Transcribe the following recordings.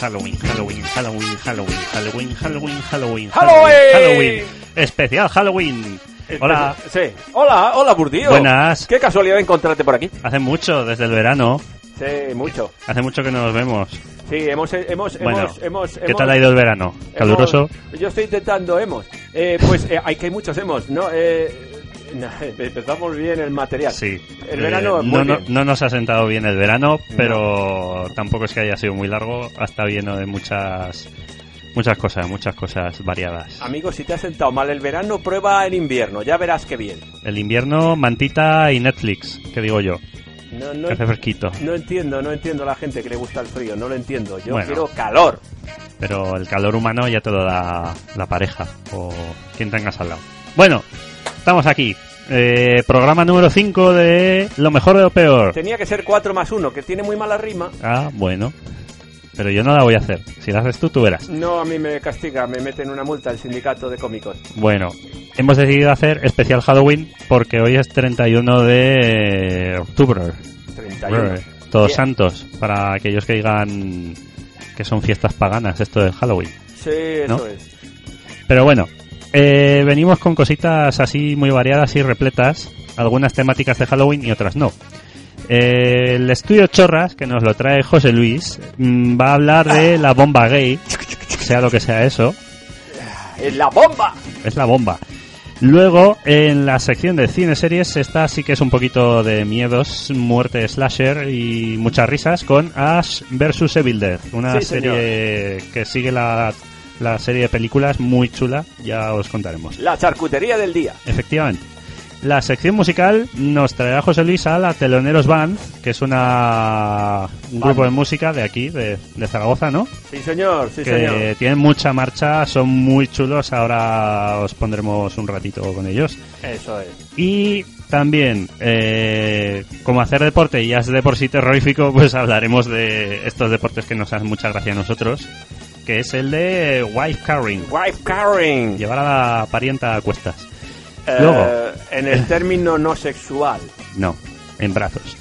Halloween, Halloween, Halloween, Halloween, Halloween, Halloween, Halloween, ¡Halloween! Halloween, especial Halloween. Hola, Sí. Hola, hola, Burdío. Buenas. Qué casualidad encontrarte por aquí. hace mucho, desde el verano, Sí, mucho. hace mucho que no nos vemos. Sí, hemos, hemos, Bueno, hemos, hemos, ¿qué hemos- tal ha ido el verano? hemos- ¿Caluroso? Yo estoy intentando hemos. Eh, pues eh, hay que hay muchos hemos, ¿no? Eh, no, empezamos bien el material. Sí. El Eh, verano, muy no, no, no nos ha sentado bien el verano, pero tampoco es que haya sido muy largo, ha estado lleno de muchas muchas cosas, muchas cosas variadas. Amigos, si te ha sentado mal el verano, prueba el invierno. Ya verás qué bien. El invierno, mantita y Netflix, que digo yo, No, no, que hace fresquito. no entiendo, no entiendo a la gente que le gusta el frío. No lo entiendo. Yo Bueno. quiero calor. Pero el calor humano ya te lo da la pareja o quien tengas al lado. Bueno, estamos aquí. Eh, programa número 5 de Lo mejor de lo peor. Tenía que ser 4 más 1, que tiene muy mala rima. Ah, bueno. Pero yo no la voy a hacer. Si la haces tú, tú verás. No, a mí me castiga, me meten una multa el sindicato de cómicos. Bueno, hemos decidido hacer especial Halloween porque hoy es 31 de octubre. 31. Todos Bien. santos. Para aquellos que digan que son fiestas paganas esto de Halloween. Sí, eso ¿No? es. Pero bueno, eh, venimos con cositas así muy variadas y repletas, algunas temáticas de Halloween y otras no. Eh, el estudio Chorras, que nos lo trae José Luis, mm, va a hablar de la bomba gay, sea lo que sea eso, ¡Es la bomba! es la bomba. Luego, en la sección de cine series, esta sí que es un poquito de miedos, muerte, slasher y muchas risas con Ash vs Evil Dead, una Sí, señor. serie que sigue la, la serie de películas muy chula, ya os contaremos. La charcutería del día. Efectivamente. La sección musical nos traerá José Luis a la Teloneros Band, que es una un Band. grupo de música de aquí, de, de Zaragoza, ¿no? Sí, señor, sí, que señor. tienen mucha marcha, son muy chulos, ahora os pondremos un ratito con ellos. Eso es. Y también, eh, como hacer deporte ya es de por sí terrorífico, pues hablaremos de estos deportes que nos hacen mucha gracia a nosotros, que es el de wife carrying, Wife carrying. llevar a la parienta a cuestas. Eh, Luego. en el término no sexual. No, en brazos.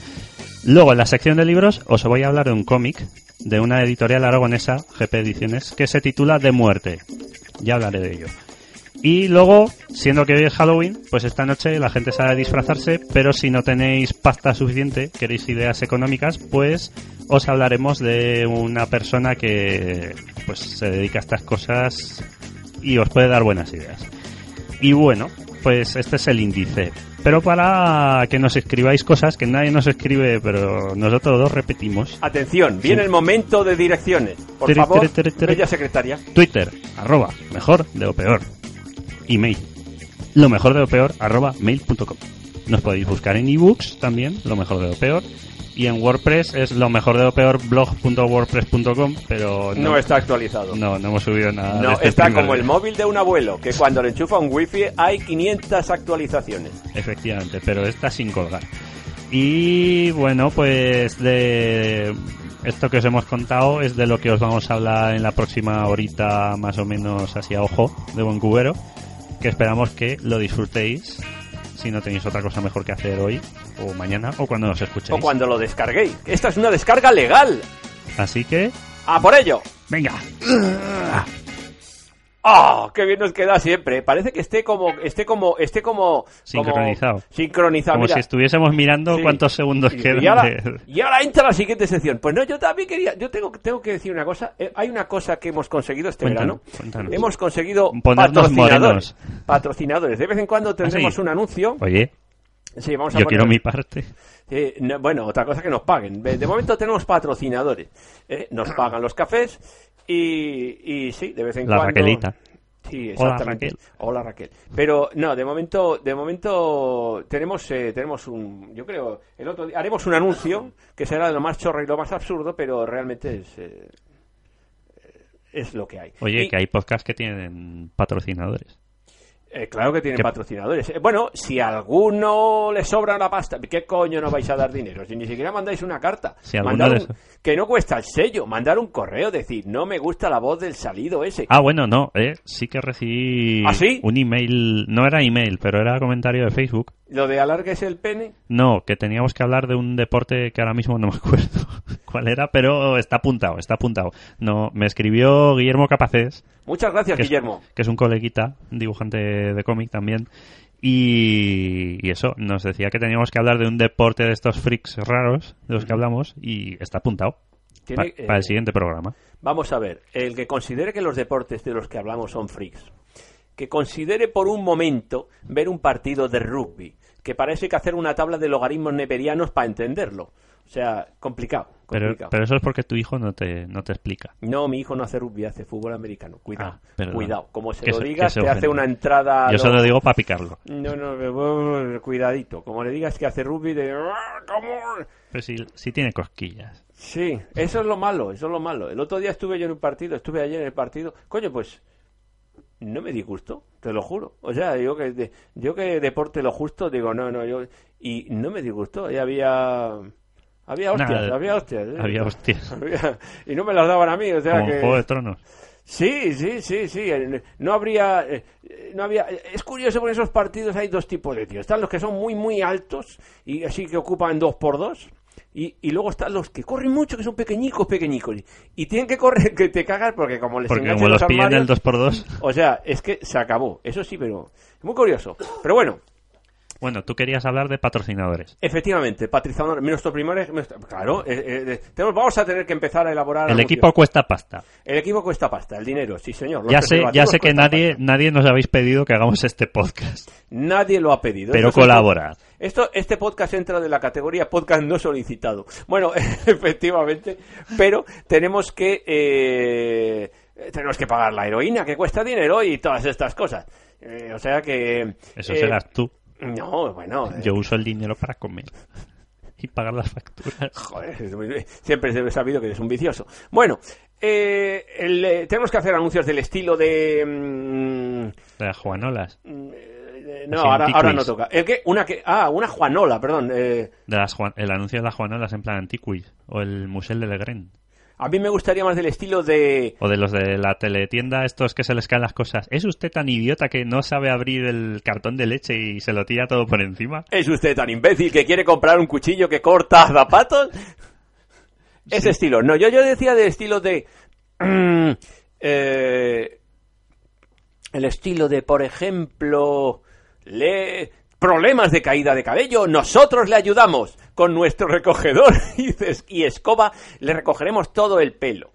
Luego, en la sección de libros, os voy a hablar de un cómic de una editorial aragonesa, GP Ediciones, que se titula De Muerte. Ya hablaré de ello. Y luego, siendo que hoy es Halloween, pues esta noche la gente sabe disfrazarse, pero si no tenéis pasta suficiente, queréis ideas económicas, pues os hablaremos de una persona que pues se dedica a estas cosas y os puede dar buenas ideas. Y bueno, pues este es el índice. Pero para que nos escribáis cosas que nadie nos escribe, pero nosotros dos repetimos. Atención, viene Sí. el momento de direcciones. Por Tere, favor, tere, tere, tere. bella secretaria. Twitter, arroba, mejor de lo peor. Email, lo mejor de lo peor, arroba mail.com. Nos podéis buscar en ebooks también, lo mejor de lo peor. Y en WordPress es lo mejor de lo peor blog.wordpress.com, pero No, está actualizado. no, no hemos subido nada. No, este está primer como el móvil de un abuelo, que cuando le enchufa un wifi hay 500 actualizaciones. Efectivamente, pero está sin colgar. Y bueno, pues de esto que os hemos contado es de lo que os vamos a hablar en la próxima horita, más o menos así a ojo, de buen cubero, que esperamos que lo disfrutéis. Si no tenéis otra cosa mejor que hacer hoy, o mañana, o cuando nos escuchéis. O cuando lo descarguéis. Esta es una descarga legal. Así que, ¡A por ello! venga, ¡Ah! ¡Qué bien nos queda siempre! Parece que esté como, esté como, esté como... como- Sincronizado. sincronizado, como mira. si estuviésemos mirando Sí. cuántos segundos Y- quedan. Y ahora, de- y ahora entra la siguiente sección. Pues no, yo también quería, yo tengo, tengo que decir una cosa. Eh, hay una cosa que hemos conseguido este Cuéntanos, verano. cuéntanos. Hemos conseguido Ponernos patrocinadores. morenos. ¿Ah, Patrocinadores. De vez en cuando tendremos sí? un anuncio. Oye, Sí, vamos a yo poner- quiero mi parte. Eh, no, bueno, otra cosa que nos paguen. De, de momento tenemos patrocinadores. Eh, nos pagan los cafés y, y sí, de vez en La cuando. Raquelita. Sí, Hola. Raquel. Hola Raquel. Pero no, de momento, de momento tenemos, eh, tenemos un, yo creo, el otro día haremos un anuncio que será de lo más chorro y lo más absurdo, pero realmente es, eh, es lo que hay. Oye, Y, que hay podcasts que tienen patrocinadores. Eh, claro que tienen patrocinadores. Eh, bueno, si a alguno le sobra la pasta, ¿qué coño no vais a dar dinero? Si ni siquiera mandáis una carta. Si Mandar un- que no cuesta el sello, mandar un correo, decir, no me gusta la voz del salido ese. Ah, bueno, no, eh, sí que recibí ¿Ah, sí? un email, no era email, pero era comentario de Facebook. Lo de alargues el pene. No, que teníamos que hablar de un deporte que ahora mismo no me acuerdo cuál era, pero está apuntado, está apuntado. No, me escribió Guillermo Capacés, Muchas gracias, que es, Guillermo. que es un coleguita, un dibujante de cómic también. Y, y eso, nos decía que teníamos que hablar de un deporte de estos freaks raros de los que hablamos y está apuntado eh, para el siguiente programa. Vamos a ver, el que considere que los deportes de los que hablamos son freaks, que considere por un momento ver un partido de rugby, que parece que hacer una tabla de logaritmos neperianos para entenderlo. O sea, complicado. Pero, pero eso es porque tu hijo no te, no te explica. No, mi hijo no hace rugby, hace fútbol americano. Cuidado, Ah, cuidado. Como se lo digas, se te hace una entrada... Yo lo- se lo digo para picarlo. No, no, cuidadito. Como le digas que hace rugby, de... "Ah. Pero si, si tiene cosquillas. Sí, eso es lo malo, eso es lo malo. El otro día estuve yo en un partido, estuve ayer en el partido. Coño, pues no me disgustó, te lo juro. O sea, yo que de- yo que deporte lo justo, digo, no, no, yo y no me disgustó, y había había hostias, Nada, había hostias. ¿eh? Había hostias. Había- y no me las daban a mí, o sea Como que Juego de Tronos. Sí, sí, sí, sí. No habría, eh, no había. Es curioso porque en esos partidos hay dos tipos de tíos. Están los que son muy, muy altos y así que ocupan dos por dos. Y, y luego están los que corren mucho, que son pequeñicos, pequeñicos. Y, tienen que correr, que te cagas porque como les Porque como los pillan armarios, el 2x2. O sea, es que se acabó. Eso sí, pero. Muy curioso. Pero bueno, Bueno, tú querías hablar de patrocinadores. efectivamente, patrocinador. Nuestro primer. nuestro- Claro, eh, eh, tenemos, vamos a tener que empezar a elaborar. El equipo cuesta pasta. El equipo cuesta pasta, el dinero, sí, señor. Ya sé, ya sé que nadie, pasta. nadie nos habéis pedido que hagamos este podcast. Nadie lo ha pedido. Pero Esto es un- colabora. Esto, este podcast entra de la categoría podcast no solicitado. Bueno, efectivamente, pero tenemos que eh, tenemos que pagar la heroína que cuesta dinero y todas estas cosas. Eh, o sea que Eso eh, serás tú. No, bueno, eh, Yo uso el dinero para comer. Y pagar las facturas. Joder, siempre he sabido que eres un vicioso. Bueno, eh, el, eh, tenemos que hacer anuncios del estilo de. mm, De las Juanolas. eh, no, ahora, ahora no toca. ¿El qué? Una que, ah, una Juanola, perdón. eh, De las el anuncio de las Juanolas en plan Antiquis. O el Musel de Legren. A mí me gustaría más del estilo de. O de los de la teletienda, estos que se les caen las cosas. ¿Es usted tan idiota que no sabe abrir el cartón de leche y se lo tira todo por encima? ¿Es usted tan imbécil que quiere comprar un cuchillo que corta zapatos? Ese estilo. No, yo, yo decía del estilo de. eh, el estilo de, por ejemplo. Le. Problemas de caída de cabello, nosotros le ayudamos. Con nuestro recogedor y escoba le recogeremos todo el pelo.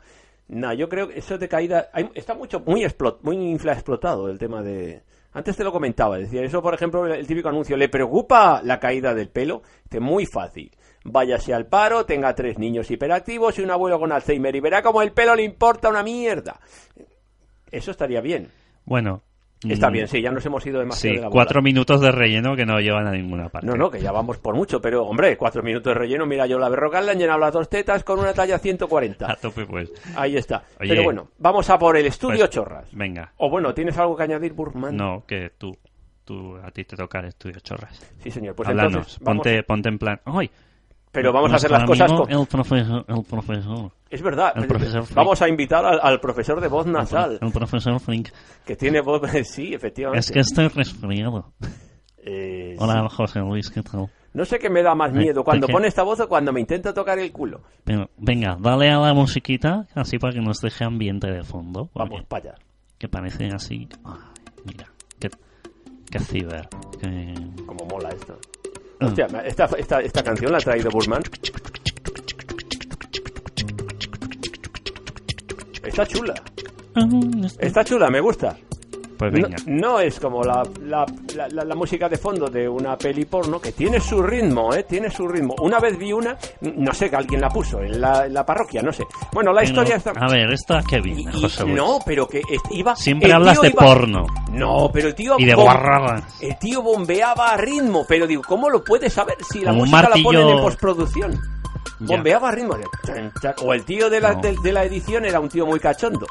No, yo creo que eso de caída. hay- está mucho, muy, explot, muy infraexplotado el tema de. Antes te lo comentaba, decía eso, por ejemplo, el típico anuncio. ¿Le preocupa la caída del pelo? Dice, muy fácil. Váyase al paro, tenga tres niños hiperactivos y un abuelo con Alzheimer y verá como el pelo le importa una mierda. Eso estaría bien. Bueno. Está mm, bien, sí, ya nos hemos ido demasiado Sí, de la bola. cuatro minutos de relleno que no llevan a ninguna parte. No, no, que ya vamos por mucho, pero hombre, cuatro minutos de relleno. Mira, yo la berrocal le han llenado las dos tetas con una talla 140. A tope, pues. Ahí está. Oye. pero bueno, vamos a por el estudio Pues, Chorras. Venga. O bueno, ¿tienes algo que añadir, Burman? No, que tú. Tú, a ti te toca el estudio chorras. Sí, señor. Pues entonces, vamos, ponte, ponte en plan. ¡Ay! Pero vamos a hacer las cosas con... El profesor. El profesor. Es verdad. el profesor Frick. Vamos a invitar al, al profesor de voz nasal, El profesor Frink. que tiene voz... Sí, efectivamente. Es que estoy resfriado. Eh, Hola, José Luis, ¿qué tal? No sé qué me da más Eh, miedo, cuando pone esta voz o cuando me intenta tocar el culo. Pero, venga, dale a la musiquita, así para que nos deje ambiente de fondo. Vamos, para allá. Que parece así. Ay, mira, qué, qué ciber. qué- Como mola esto. Hostia, esta, esta, esta canción la ha traído Burman. Está chula. Está chula, me gusta. Pues No, venga. no es como la, la, la- la- música de fondo de una peli porno que tiene su ritmo, ¿eh? Tiene su ritmo. Una vez vi una, no sé que alguien la puso en la, en la parroquia, no sé. Bueno, la historia está... A ver, ¿esto qué Y- viene, y- José Luis? no, pero que es- iba... Siempre hablas de iba- porno No, pero el tío... y de bom- guarradas. El tío bombeaba a ritmo, pero digo, ¿cómo lo puedes saber si la Como música la ponen en postproducción? Bombeaba a ritmo. de. O el tío de la, No. de, de la edición era un tío muy cachondo.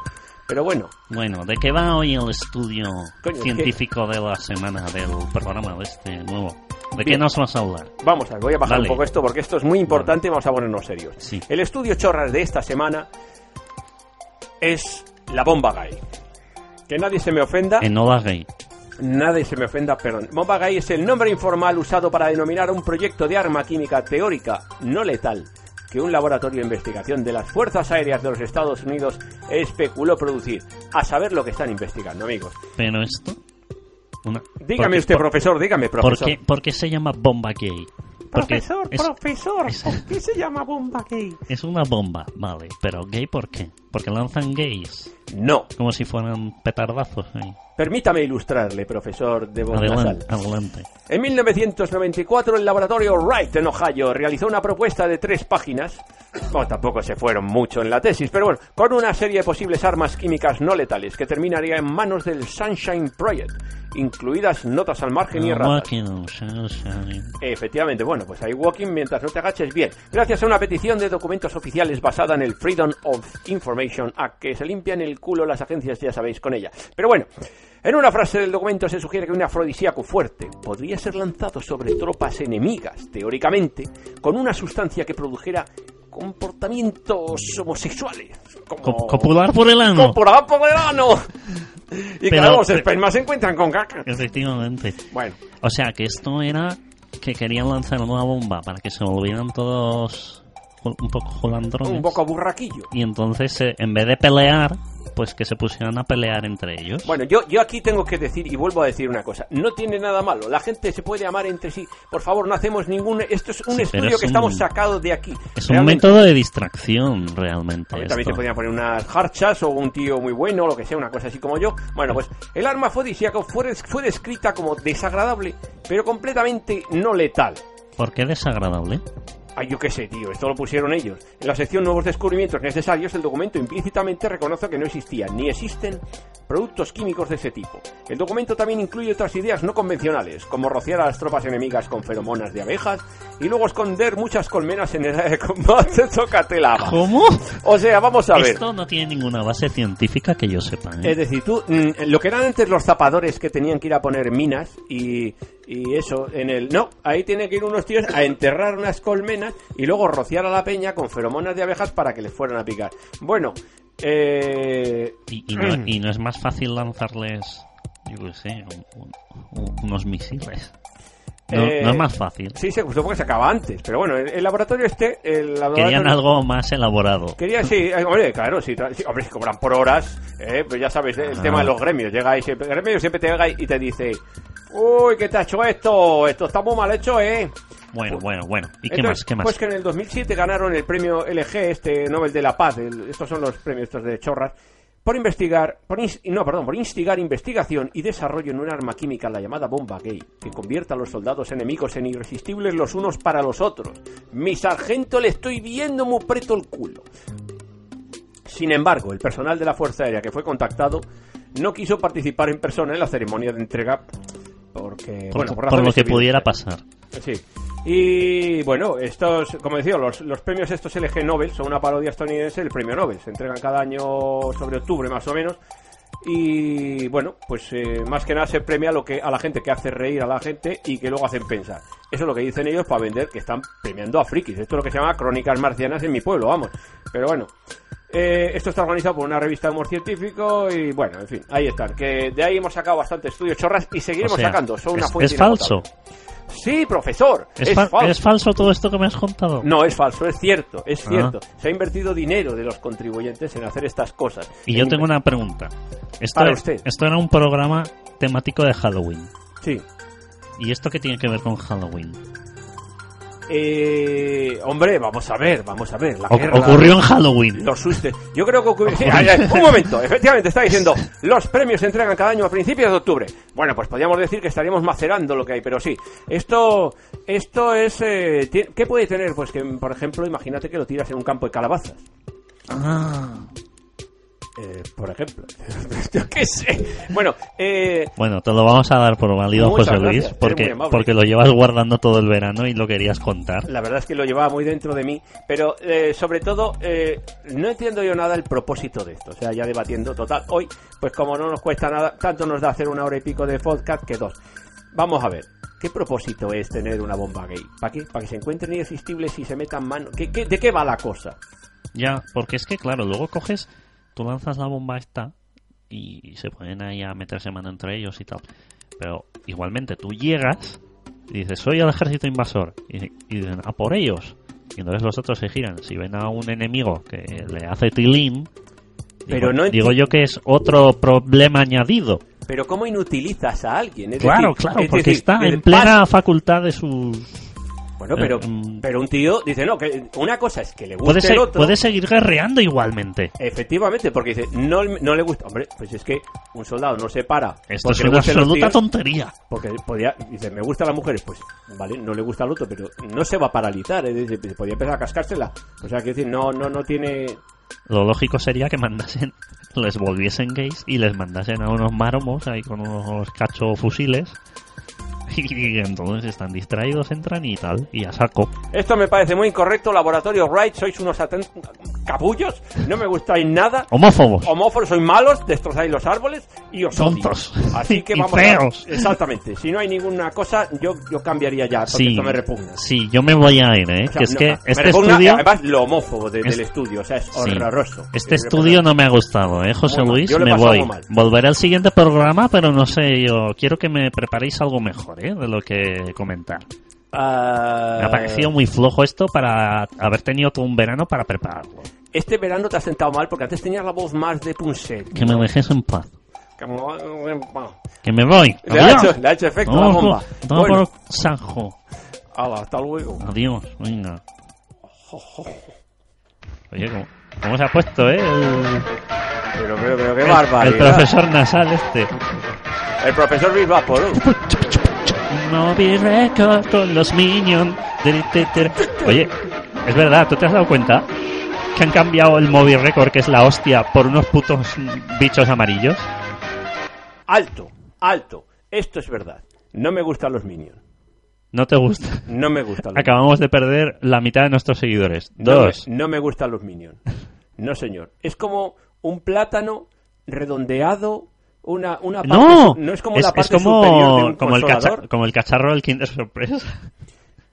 Pero bueno, Bueno, ¿de qué va hoy el estudio Coño, científico de la semana del programa de este nuevo? ¿De qué nos vas a hablar? vamos a ver, voy a bajar Dale. un poco esto porque esto es muy importante y vamos a ponernos serios. Sí. El estudio chorras de esta semana es la bomba gay. Que nadie se me ofenda. Enola Gay. Nadie se me ofenda, perdón. Bomba gay es el nombre informal usado para denominar un proyecto de arma química teórica no letal que un laboratorio de investigación de las Fuerzas Aéreas de los Estados Unidos especuló producir. A saber lo que están investigando, amigos. Pero esto... Una... Dígame ¿por usted, por- profesor, dígame, ¿Por profesor. qué, por qué se llama bomba gay? Porque Profesor, es, profesor, es- ¿por qué se llama bomba gay? es una bomba, vale. Pero gay, ¿por qué? Porque lanzan gays. No. Como si fueran petardazos. ahí. Permítame ilustrarle, profesor de voz Adelante, adelante. En 1994, el laboratorio Wright en Ohio realizó una propuesta de tres páginas. Tampoco se fueron mucho en la tesis, pero bueno, con una serie de posibles armas químicas no letales que terminaría en manos del Sunshine Project, incluidas notas al margen y erratas. Efectivamente, bueno, pues hay walking mientras no te agaches bien. Gracias a una petición de documentos oficiales basada en el Freedom of Information Act, que se limpian el culo las agencias, ya sabéis, con ella. Pero bueno, en una frase del documento se sugiere que un afrodisíaco fuerte podría ser lanzado sobre tropas enemigas, teóricamente, con una sustancia que produjera comportamientos homosexuales. Como... Co- Copular por el ano. ¡Copular por el ano! Y Pero- claro, los espermas se encuentran con caca. Efectivamente. Bueno, O sea, que esto era que querían lanzar una bomba para que se volvieran todos un poco jolandrones. un poco burraquillo. Y entonces, eh, en vez de pelear, pues que se pusieran a pelear entre ellos. Bueno, yo, yo aquí tengo que decir, y vuelvo a decir una cosa, no tiene nada malo, la gente se puede amar entre sí, por favor, no hacemos ningún... Esto es un Sí, estudio es que un- estamos sacados de aquí. es un método de distracción, realmente. También, se podían poner unas harchas o un tío muy bueno, o lo que sea, una cosa así como yo. Bueno, pues el arma afrodisíaco fue, fue descrita como desagradable, pero completamente no letal. ¿Por qué desagradable? Ay, yo qué sé, tío, esto lo pusieron ellos. En la sección Nuevos descubrimientos necesarios, el documento implícitamente reconoce que no existían ni existen productos químicos de ese tipo. El documento también incluye otras ideas no convencionales, como rociar a las tropas enemigas con feromonas de abejas y luego esconder muchas colmenas en el área de combate. Tócate la ma. ¿Cómo? O sea, vamos a ver. Esto no tiene ninguna base científica que yo sepa. ¿eh? Es decir, tú, mm, lo que eran antes los zapadores que tenían que ir a poner minas y, y eso en el... No, ahí tienen que ir unos tíos a enterrar unas colmenas y luego rociar a la peña con feromonas de abejas para que les fueran a picar. Bueno, eh... Y, y no, y no es más fácil lanzarles, yo qué sé, un- un- unos misiles. No, Eh, no es más fácil. Sí, se gustó porque se acaba antes, pero bueno, el, el laboratorio este... El laboratorio... Querían algo más elaborado. Quería, sí, eh, hombre, claro, sí, sí, hombre, si cobran por horas, eh, pues ya sabes, el Ah. tema de los gremios, llega ahí, siempre- el gremio siempre te llega y te dice, uy, ¿qué te ha hecho esto? Esto está muy mal hecho, eh. Bueno, bueno, bueno. ¿Y qué más? ¿Qué más? Pues que en el 2007 ganaron el premio LG, este Nobel de la Paz, el- estos son los premios estos de chorras, por investigar, por no, perdón, por instigar investigación y desarrollo en un arma química, la llamada bomba gay, que convierta a los soldados enemigos en irresistibles los unos para los otros. Mi sargento le estoy viendo muy preto el culo. Sin embargo, el personal de la Fuerza Aérea que fue contactado no quiso participar en persona en la ceremonia de entrega porque, por, bueno, por lo que pudiera pasar. Sí. Y bueno, estos, como decía, los, los premios estos LG Nobel son una parodia estadounidense del premio Nobel. Se entregan cada año sobre octubre más o menos. Y bueno, pues eh, más que nada se premia lo que, a la gente que hace reír a la gente y que luego hacen pensar. Eso es lo que dicen ellos para vender que están premiando a frikis. Esto es lo que se llama crónicas marcianas en mi pueblo, vamos. Pero bueno. Eh, esto está organizado por una revista de humor científico y bueno, en fin, ahí están. Que de ahí hemos sacado bastante estudios chorras y seguiremos O sea, sacando. Son una es, fuente es falso. inagotable. Sí, profesor. ¿Es, Es, fa- falso. ¿Es falso todo esto que me has contado? No, es falso, es cierto, es Ah. cierto. Se ha invertido dinero de los contribuyentes en hacer estas cosas. Y yo En tengo una pregunta. Esto, Para es- usted. esto era un programa temático de Halloween. Sí. ¿Y esto qué tiene que ver con Halloween? Eh, hombre, vamos a ver, vamos a ver. La O- guerra, ocurrió en Halloween. Los sustes. Yo creo que ocurrió. Sí, un momento, efectivamente, está diciendo. Los premios se entregan cada año a principios de octubre. Bueno, pues podríamos decir que estaríamos macerando lo que hay, pero sí. Esto, esto es. eh, ¿Qué puede tener? Pues que, por ejemplo, imagínate que lo tiras en un campo de calabazas. Ah. Eh, por ejemplo. Yo qué sé. Bueno, eh, Bueno, te lo vamos a dar por válido, Muchas José Luis, porque, porque lo llevas guardando todo el verano y lo querías contar. la verdad es que lo llevaba muy dentro de mí, pero eh, sobre todo eh, no entiendo yo nada el propósito de esto. O sea, ya debatiendo total. Hoy, pues como no nos cuesta nada, tanto nos da hacer una hora y pico de podcast que dos. Vamos a ver. ¿Qué propósito es tener una bomba gay? ¿Para qué? ¿Para que se encuentren irresistibles y se metan mano? ¿Qué, qué, de qué va la cosa? Ya, porque es que, claro, luego coges, tú lanzas la bomba esta y se ponen ahí a meterse mano entre ellos y tal. Pero igualmente tú llegas y dices, soy el ejército invasor. Y, y dicen, a por ellos. Y entonces los otros se giran. Si ven a un enemigo que le hace tilín, Pero digo, no digo yo que es otro problema añadido. Pero ¿cómo inutilizas a alguien? Es Claro, decir, claro, es porque decir, está en plena facultad de sus... Bueno, pero, Eh, mm. pero un tío dice, no, que una cosa es que le guste Puede, el otro. puede seguir guerreando igualmente. Efectivamente, porque dice, no, no le gusta. Hombre, pues es que un soldado no se para. Esto es una absoluta tíos, tontería. Porque podía, dice, me gustan las mujeres, pues vale, no le gusta al otro, pero no se va a paralizar, es decir, podía empezar a cascársela. O sea, que decir, no, no, no tiene. Lo lógico sería que mandasen, les volviesen gays y les mandasen a unos maromos ahí con unos cacho fusiles. Y entonces están distraídos, entran y tal, y a saco. Esto me parece muy incorrecto, Laboratorio Wright, sois unos capullos, no me gustáis nada. Homófobos. Homófobos, sois malos, destrozáis los árboles y os odio. Tontos. Así que Y vamos feos. a... Exactamente. Si no hay ninguna cosa, yo, yo cambiaría ya, porque Sí, esto me repugna. sí, yo me voy a ir, ¿eh? O sea, que es no, que me este repugna, estudio... Además, lo homófobo de- Es- del estudio, o sea, es Sí. horroroso. Este Es estudio no me ha gustado, ¿eh, José. Luis? Me voy. Volveré al siguiente programa, pero no sé, yo quiero que me preparéis algo mejor, ¿eh? De lo que comentar. Ah, Me ha parecido muy flojo esto para haber tenido todo un verano para prepararlo. Este verano te has sentado mal porque antes tenías la voz más de punset. Que me dejes en paz. Que me voy. Le ha, hecho, le ha hecho efecto la Vamos bomba. por- vamos Bueno, por Sanjo. hala, hasta luego. Adiós. Venga. Oye, ¿cómo, cómo se ha puesto, eh? El, Pero, pero, pero qué el barbaridad. profesor nasal este. El profesor Bilbao, Moby Record con los Minions. Oye, es verdad, ¿tú te has dado cuenta? Que han cambiado el Moby Record, que es la hostia, por unos putos bichos amarillos. Alto, alto. Esto es verdad. No me gustan los Minions. No te gusta. No me gustan los Acabamos de perder la mitad de nuestros seguidores. No me- Dos. No me, gustan los Minions. No, señor. Es como un plátano redondeado. Una, una parte No, no es como es, la es parte superior de como, un como, el consolador. cacha- como el cacharro del Kinder Sorpresa.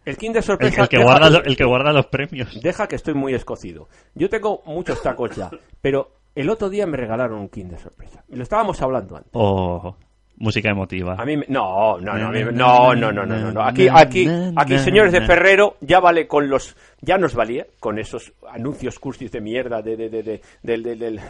El Kinder El, Sorpresa. el que deja, guarda, lo- el que guarda los premios. deja que estoy muy escocido. Yo tengo muchos tacos ya, pero el otro día me regalaron un Kinder Sorpresa. Lo estábamos hablando antes. O música emotiva. A mí me- no, no, no, me- no, no, no, no, no, no. Aquí, aquí, aquí, señores de Ferrero, ya vale con los, ya nos valía con esos anuncios cursis de mierda de, de, de, de- del, del,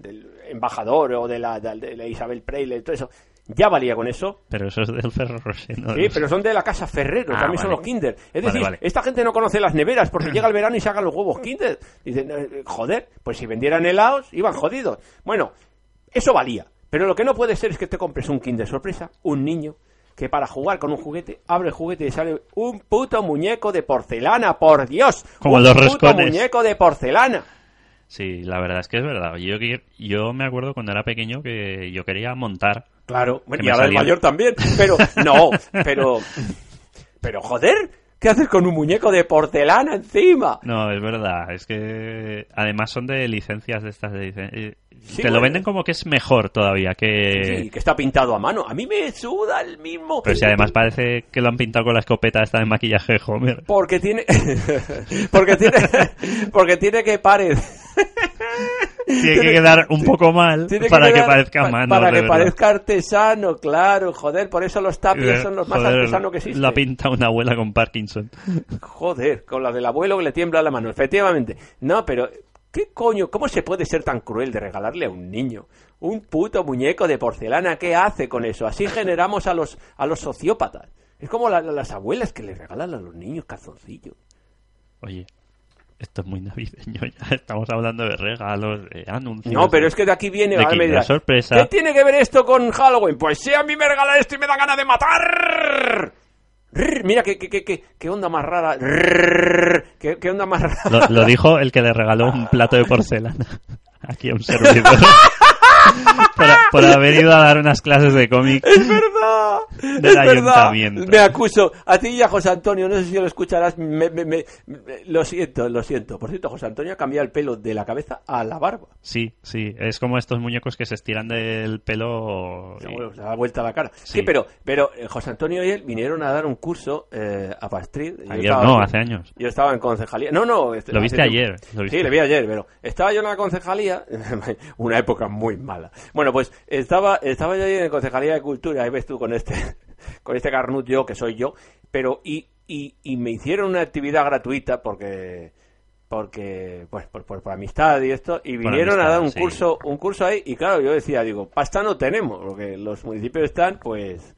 del- embajador o de la, de, la Isabel Preyle, todo eso. Ya valía con eso. Pero eso es del Ferro Rocher, ¿no? Sí, pero son de la casa Ferrero, Ah, también son los Kinder. Es Vale, decir, vale. esta gente no conoce las neveras porque llega el verano y sacan los huevos Kinder. Dicen, eh, joder, pues si vendieran helados, iban jodidos. Bueno, eso valía. Pero lo que no puede ser es que te compres un Kinder sorpresa, un niño, que para jugar con un juguete, abre el juguete y sale un puto muñeco de porcelana, por Dios. Como un los puto muñeco de porcelana. Sí, la verdad es que es verdad. Yo, yo me acuerdo cuando era pequeño que yo quería montar. Claro, bueno, y ahora el mayor también. Pero, no, pero, pero joder, ¿qué haces con un muñeco de porcelana encima? No, es verdad. Es que además son de licencias de estas. De eh, Sí, Te lo bueno. venden como que es mejor todavía que... Sí, que está pintado a mano. A mí me suda el mismo. Pero si además parece que lo han pintado con la escopeta esta de maquillaje Homer. Porque tiene. porque tiene. porque tiene que parecer. Tiene que quedar un poco mal Tiene para que, quedar- parezca pa- mano. Para que verdad. parezca artesano, claro. Joder, por eso los tapies son los más artesanos que existen. Lo pinta una abuela con Parkinson. Joder, con la del abuelo que le tiembla la mano, efectivamente. No, pero. ¿Qué coño? ¿Cómo se puede ser tan cruel de regalarle a un niño un puto muñeco de porcelana? ¿Qué hace con eso? Así generamos a los, a los sociópatas. Es como la- las abuelas que le regalan a los niños calzoncillos. Oye, esto es muy navideño ya. Estamos hablando de regalos, de anuncios. No, pero es que de aquí viene. de me dirás, sorpresa. ¿Qué tiene que ver esto con Halloween? Pues si a mí me regalan esto y me da ganas de matar. Rrr, Mira qué, qué, qué, qué, qué onda más rara. Rrr, Qué, qué onda más rara. Lo, lo dijo el que le regaló un plato de porcelana aquí a un servidor. Por, por haber ido a dar unas clases de cómic ¡Es verdad! Del es verdad. ayuntamiento. Me acuso. A ti y a José Antonio, no sé si lo escucharás. me- me- me- lo siento, lo siento. Por cierto, José Antonio ha cambiado el pelo de la cabeza a la barba. Sí, sí, es como estos muñecos que se estiran del pelo. Y- ha- se dado vuelta la cara. Sí, Sí. pero, pero eh, José Antonio y él vinieron a dar un curso eh, a Pastrid. Ayer estaba- no, hace años. Yo estaba en concejalía. No, no. este- Lo viste ayer, lo viste. Sí, le vi ayer, pero estaba yo en la concejalía. una época muy mala. Bueno, pues estaba, estaba yo ahí en la concejalía de cultura. Ahí ves tú con este, con este carnut yo, que soy yo. Pero, y, y, y me hicieron una actividad gratuita porque. Porque, pues, por, por, por amistad y esto, y vinieron a dar un sí. curso, un curso ahí, y claro, yo decía, digo, pasta no tenemos, porque los municipios están, pues,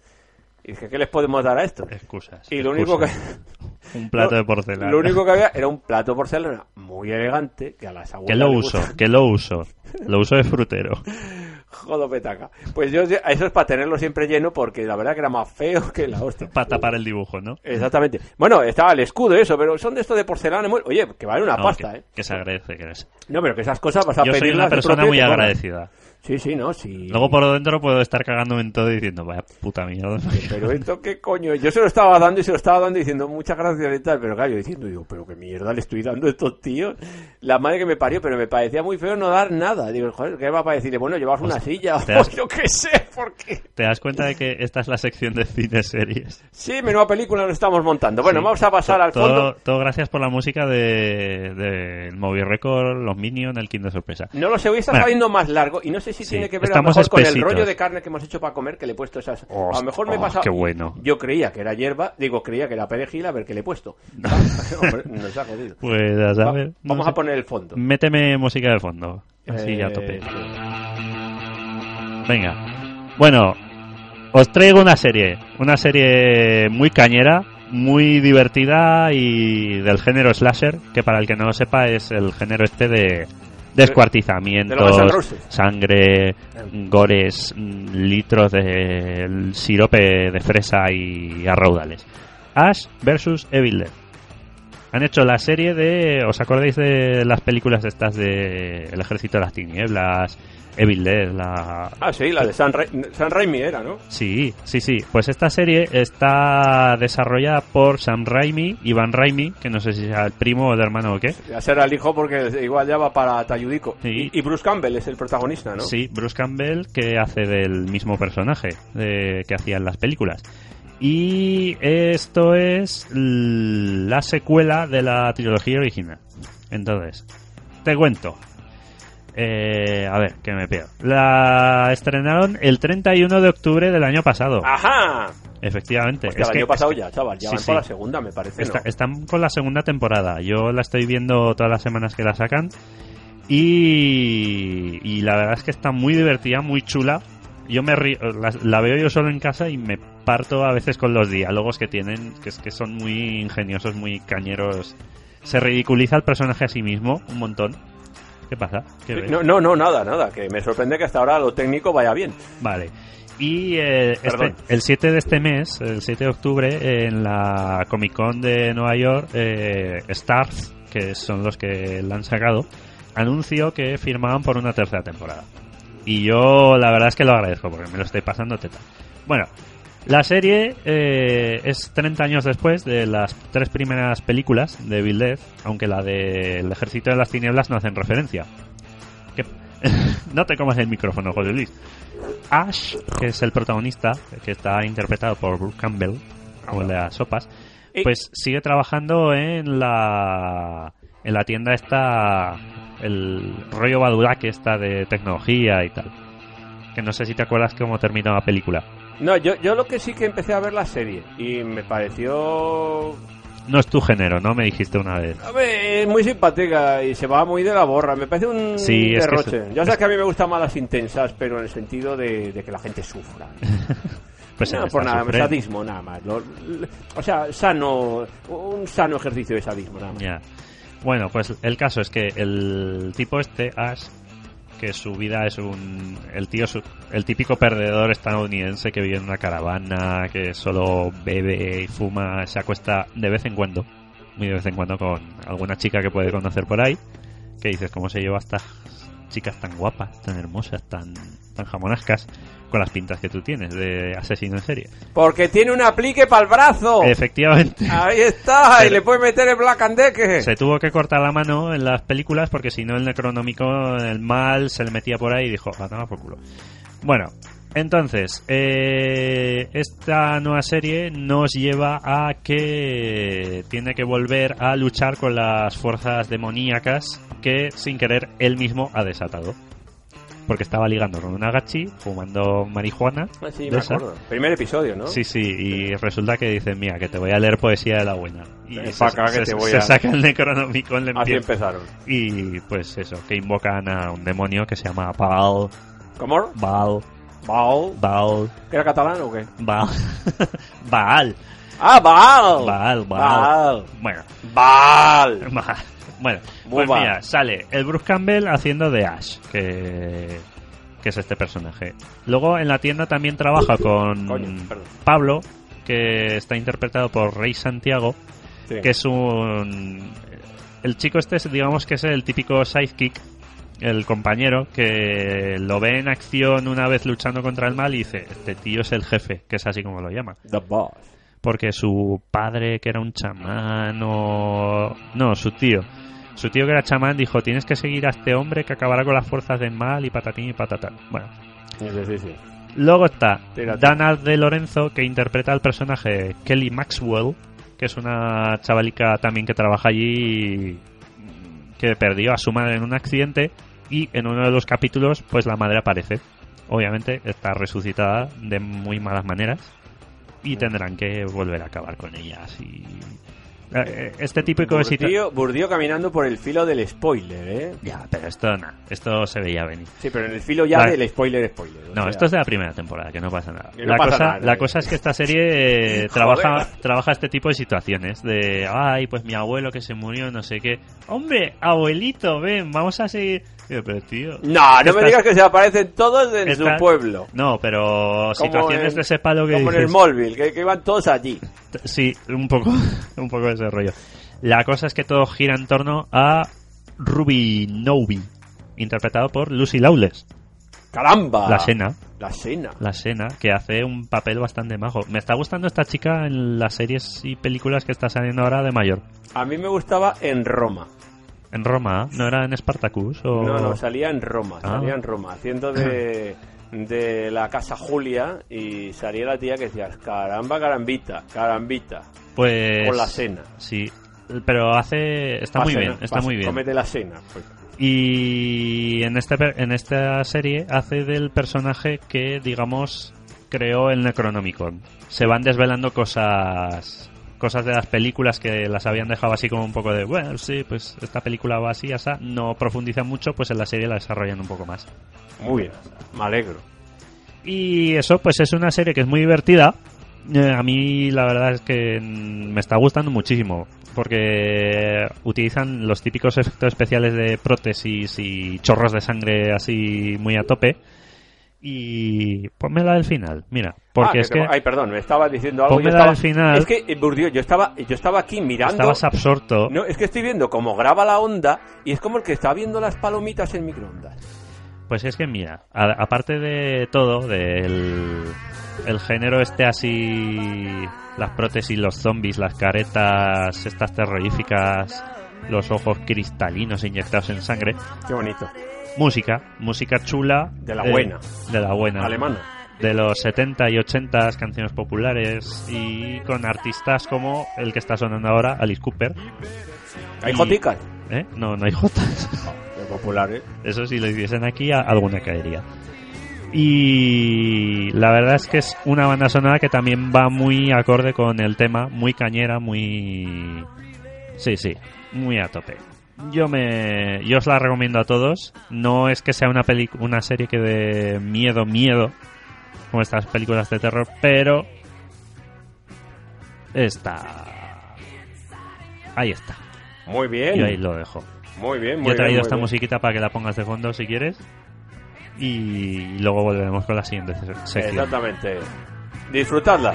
y dije, ¿qué les podemos dar a esto? Excusas. Y lo único que, excusas. Un plato de porcelana. lo único que había era un plato de porcelana muy elegante que a las abuelas Que lo uso, gusta. que lo uso. Lo uso de frutero. Jodo petaca. Pues yo eso es para tenerlo siempre lleno porque la verdad que era más feo que la hostia. Para tapar el dibujo, ¿no? Exactamente. Bueno, estaba el escudo y eso, pero son de esto de porcelana. muy- Oye, que vale una No, pasta, que, ¿eh? que se agradece que eres. No, pero que esas cosas vas a Yo soy una persona muy te cobran. Sí, sí, no, sí. Luego por dentro puedo estar cagándome en todo diciendo, vaya puta mierda. Pero esto qué coño, yo se lo estaba dando y se lo estaba dando diciendo muchas gracias y tal, pero claro, yo diciendo, digo, pero qué mierda le estoy dando a estos tíos, la madre que me parió, pero me parecía muy feo no dar nada, digo, joder, ¿qué va para decirle? Bueno, llevas una silla, o das- yo qué sé, ¿por qué? ¿Te das cuenta de que esta es la sección de cine series? Sí, menuda película nos estamos montando. Bueno, Sí. vamos a pasar al todo, fondo. Todo gracias por la música de, de Movie Record, los Minions, el Kinder Sorpresa. No lo sé, hoy está Bueno. saliendo más largo y no sé si Sí, tiene que ver a lo estamos mejor con el rollo de carne que hemos hecho para comer que le he puesto esas. a lo mejor me he Oh, pasado. qué bueno. Yo creía que era hierba, digo, creía que era perejil, a ver qué le he puesto. Hombre, nos ha jodido. Pues a Va- saber. no vamos sé. a poner el fondo. Méteme música de fondo. Así Eh, a tope. Venga. Bueno, os traigo una serie. Una serie muy cañera, muy divertida y del género slasher, que para el que no lo sepa es el género este de descuartizamientos, sangre, gores, litros de sirope de fresa y arraudales. Ash versus Evil Dead. Han hecho la serie de. ¿Os acordáis de las películas estas de El Ejército de las Tinieblas? Evil Dead, la. Ah, sí, la de San, Ra San Raimi era, ¿no? Sí, sí, sí. Pues esta serie está desarrollada por Sam Raimi, Ivan Raimi, que no sé si sea el primo o el hermano o qué. Ya será el hijo porque igual ya va para Tayudico. Sí. Y, y Bruce Campbell es el protagonista, ¿no? Sí, Bruce Campbell, que hace del mismo personaje de- que hacía en las películas. Y esto es la secuela de la trilogía original. Entonces, te cuento. Eh, a ver, que me pego. La estrenaron el 31 de octubre del año pasado. ¡Ajá! Efectivamente. Hostia, Es el que- año pasado es que- ya, chaval. Ya Sí, van sí. la segunda, me parece, Está- ¿no? están con la segunda temporada. Yo la estoy viendo todas las semanas que la sacan. Y, y la verdad es que está muy divertida, muy chula. Yo me río- la, la veo yo solo en casa y me parto a veces con los diálogos que tienen, que es que son muy ingeniosos, muy cañeros. Se ridiculiza el personaje a sí mismo un montón. ¿Qué pasa? No, no, no, nada, nada. Que me sorprende que hasta ahora lo técnico vaya bien. Vale. Y eh, este- el 7 de este mes, el 7 de octubre, en la Comic Con de Nueva York, eh, Stars, que son los que la han sacado, anunció que firmaban por una tercera temporada. Y yo la verdad es que lo agradezco porque me lo estoy pasando teta. Bueno, la serie eh, es 30 años después de las tres primeras películas de Bill Death, aunque la del Ejército de las Tinieblas no hacen referencia. No te comas el micrófono, José Luis. Ash, que es el protagonista, que está interpretado por Bruce Campbell, como el de las sopas, pues sigue trabajando en la en la tienda esta el rollo Badulaque esta de tecnología y tal. Que no sé si te acuerdas cómo terminó la película. No, yo, yo lo que sí que empecé a ver la serie y me pareció No es tu género, ¿no? Me dijiste una vez. Es muy simpática y se va muy de la borra. Me parece un Sí, es que derroche. es- ya sabes que a mí me gustan más las intensas, pero en el sentido de, de que la gente sufra. Pues no, por nada, sadismo nada más. O sea, sano, un sano ejercicio de sadismo nada más. Ya. Bueno, pues el caso es que el tipo este, Ash, que su vida es un... El tío, el típico perdedor estadounidense que vive en una caravana, que solo bebe y fuma, se acuesta de vez en cuando, muy de vez en cuando con alguna chica que puede conocer por ahí, que dices, ¿cómo se lleva esta, chicas tan guapas, tan hermosas, tan, tan jamonascas, con las pintas que tú tienes de asesino en serie. Porque tiene un aplique para el brazo. Efectivamente. Ahí está, y le puedes meter el Black and Decker. Se tuvo que cortar la mano en las películas porque si no el Necronómico, el mal, se le metía por ahí y dijo, a tomar por culo. Bueno, entonces, eh, esta nueva serie nos lleva a que tiene que volver a luchar con las fuerzas demoníacas que sin querer él mismo ha desatado. Porque estaba ligando con una gachi, fumando marihuana. Ah, sí, de me esa. acuerdo. Primer episodio, ¿no? Sí, sí, y resulta que dicen, mira, que te voy a leer poesía de la buena. Y Ven se, acá que se- te voy se a- saca el Necronomicon, le Así empezaron. y pues eso, que invocan a un demonio que se llama Baal, ¿Cómo? Baal, Baal. Baal, ¿Que era catalán o qué? Baal, Baal, ¡Ah, Baal! Baal, Baal. Baal. Bueno, Baal. Baal. Bueno, Muy pues mira, sale el Bruce Campbell haciendo de Ash, que, que es este personaje. Luego en la tienda también trabaja con Coño. Pablo, que está interpretado por Rey Santiago, Sí. que es un... El chico este, es, digamos que es el típico sidekick, el compañero, que lo ve en acción una vez luchando contra el mal y dice, este tío es el jefe, que es así como lo llama. The Boss. Porque su padre, que era un chamán, o... No, su tío. Su tío que era chamán dijo, tienes que seguir a este hombre que acabará con las fuerzas del mal y patatín y patatán. Bueno, Sí, sí, sí. Luego está. Dana de Lorenzo, que interpreta al personaje Kelly Maxwell, que es una chavalica también que trabaja allí, que perdió a su madre en un accidente y en uno de los capítulos, pues la madre aparece. Obviamente está resucitada de muy malas maneras y tendrán que volver a acabar con ellas. Y eh, este típico de situ- Burdio, Burdio caminando por el filo del spoiler, ¿eh? Ya, pero esto no, esto se veía venir. Sí, pero en el filo ya Vale. del spoiler, spoiler. No, sea, esto es de la primera temporada, que no pasa nada. No la, pasa cosa, nada, la eh. cosa es que esta serie eh, trabaja, trabaja este tipo de situaciones. De, ay, pues mi abuelo que se murió, no sé qué. Hombre, abuelito, ven, vamos a seguir. Digo, pero tío... No, no me digas que se aparecen todos en su pueblo. No, pero situaciones en- de ese palo que Como en el Molville, que, iban todos allí. Sí, un poco, un poco de ese rollo. La cosa es que todo gira en torno a Ruby Novi, interpretado por Lucy Lawless, ¡Caramba! la Sena. La Sena. la Sena, que hace un papel bastante majo. Me está gustando esta chica en las series y películas que está saliendo ahora de mayor. A mí me gustaba en Roma. En Roma, ¿no era en Spartacus? O... No, no, salía en Roma, Ah. salía en Roma, haciendo de, de la casa Julia y salía la tía que decía, caramba, carambita, carambita, Pues... con la cena. Sí, pero hace... Está muy cena, bien, está muy bien. Cómete la cena. pues. Y en, este, en esta serie hace del personaje que, digamos, creó el Necronomicon. Se van desvelando cosas cosas de las películas que las habían dejado así como un poco de, bueno, sí, pues esta película va así, asa. No profundizan mucho, pues en la serie la desarrollan un poco más. Muy bien, me alegro. Y eso, pues es una serie que es muy divertida. Eh, a mí la verdad es que me está gustando muchísimo. Porque utilizan los típicos efectos especiales de prótesis y chorros de sangre así muy a tope. Y ponme la del final, mira. Porque Ah, es que Ay, perdón, me estabas diciendo algo. Ponme yo la estaba... del final. Es que, Bourdieu, yo estaba, yo estaba aquí mirando... estabas absorto. No, es que estoy viendo cómo graba la onda y es como el que está viendo las palomitas en microondas. Pues es que mira, a- aparte de todo, del el género este así, las prótesis, los zombies, las caretas, estas terroríficas, los ojos cristalinos inyectados en sangre, Qué bonito. Música, música chula. De la eh, buena. De la buena. Alemana. De los 70 y 80 canciones populares y con artistas como el que está sonando ahora, Alice Cooper. Hay Y- joticas. ¿Eh? No, no hay jotas. De populares. Eso si lo hiciesen aquí, alguna caería. Y la verdad es que es una banda sonora que también va muy acorde con el tema, muy cañera, muy... Sí, sí, muy a tope. Yo me, yo os la recomiendo a todos. No es que sea una peli, una serie que de miedo, miedo, como estas películas de terror, pero está, ahí está. Muy bien. Yo ahí lo dejo. Muy bien, muy Yo he traído bien, esta bien. musiquita para que la pongas de fondo si quieres. Y luego volveremos con la siguiente se- sección. Exactamente. Disfrutadla.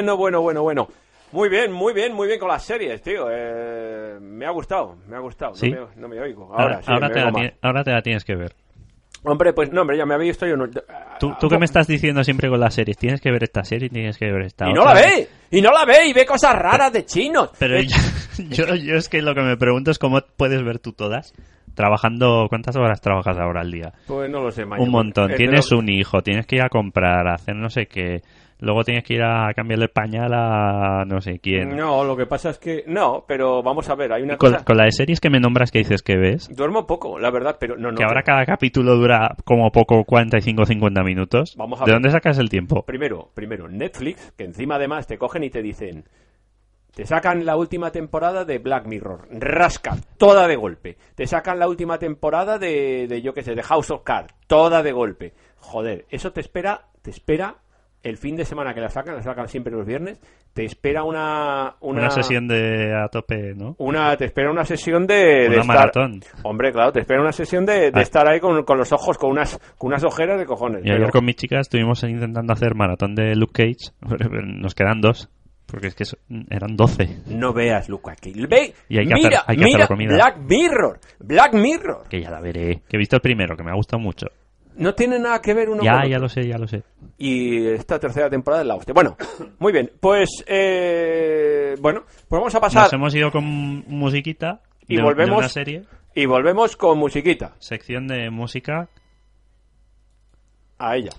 Bueno, bueno, bueno, bueno. Muy bien, muy bien, muy bien con las series, tío. Eh, me ha gustado, me ha gustado. ¿Sí? No, me, no me oigo. Ahora, Ahora, sí, ahora me te la, mal. ti- ahora te la tienes que ver. Hombre, pues no, hombre, ya me había visto yo. No, Tú, tú que me estás diciendo siempre con las series, tienes que ver esta serie, tienes que ver esta Y no la ve, y no la ve, y ve cosas raras de chinos. Pero Eh, yo, yo, yo es que lo que me pregunto es cómo puedes ver tú todas trabajando. ¿Cuántas horas trabajas ahora al día? Pues no lo sé, Maño. Un montón. Eh, Tienes un hijo, tienes que ir a comprar, a hacer no sé qué. Luego tienes que ir a cambiarle el pañal a no sé quién. No, lo que pasa es que... No, pero vamos a ver, hay una con, cosa... con la de series que me nombras que dices que ves, Duermo poco, la verdad, pero no, no. que ahora cada capítulo dura como poco 45 o 50 minutos. Vamos a ¿De ver. dónde sacas el tiempo? Primero, primero, Netflix, que encima además te cogen y te dicen... Te sacan la última temporada de Black Mirror, rasca, toda de golpe. Te sacan la última temporada de, de yo qué sé, de House of Cards, toda de golpe. Joder, eso te espera, te espera el fin de semana que la sacan, la sacan siempre los viernes, te espera una... Una, Una, sesión de a tope, ¿no? Una, te espera una sesión de, de Una estar- maratón. Hombre, claro, te espera una sesión de, de Ah. estar ahí con, con los ojos, con unas, con unas ojeras de cojones. Y ayer con mis chicas estuvimos intentando hacer maratón de Luke Cage. Nos quedan dos. Porque es que eran 12. No veas. Ve, Y hay que mira, hacer- hay que hacer mira, comida. Black Mirror, Black Mirror. Que ya la veré. Que he visto el primero, que me ha gustado mucho. No tiene nada que ver uno Ya, con ya otro. lo sé, ya lo sé. Y esta tercera temporada es la hostia. Bueno, muy bien. Pues, eh, bueno, pues vamos a pasar Nos hemos ido con musiquita. Y de- volvemos- de una serie. y volvemos con musiquita. Sección de música. A ella.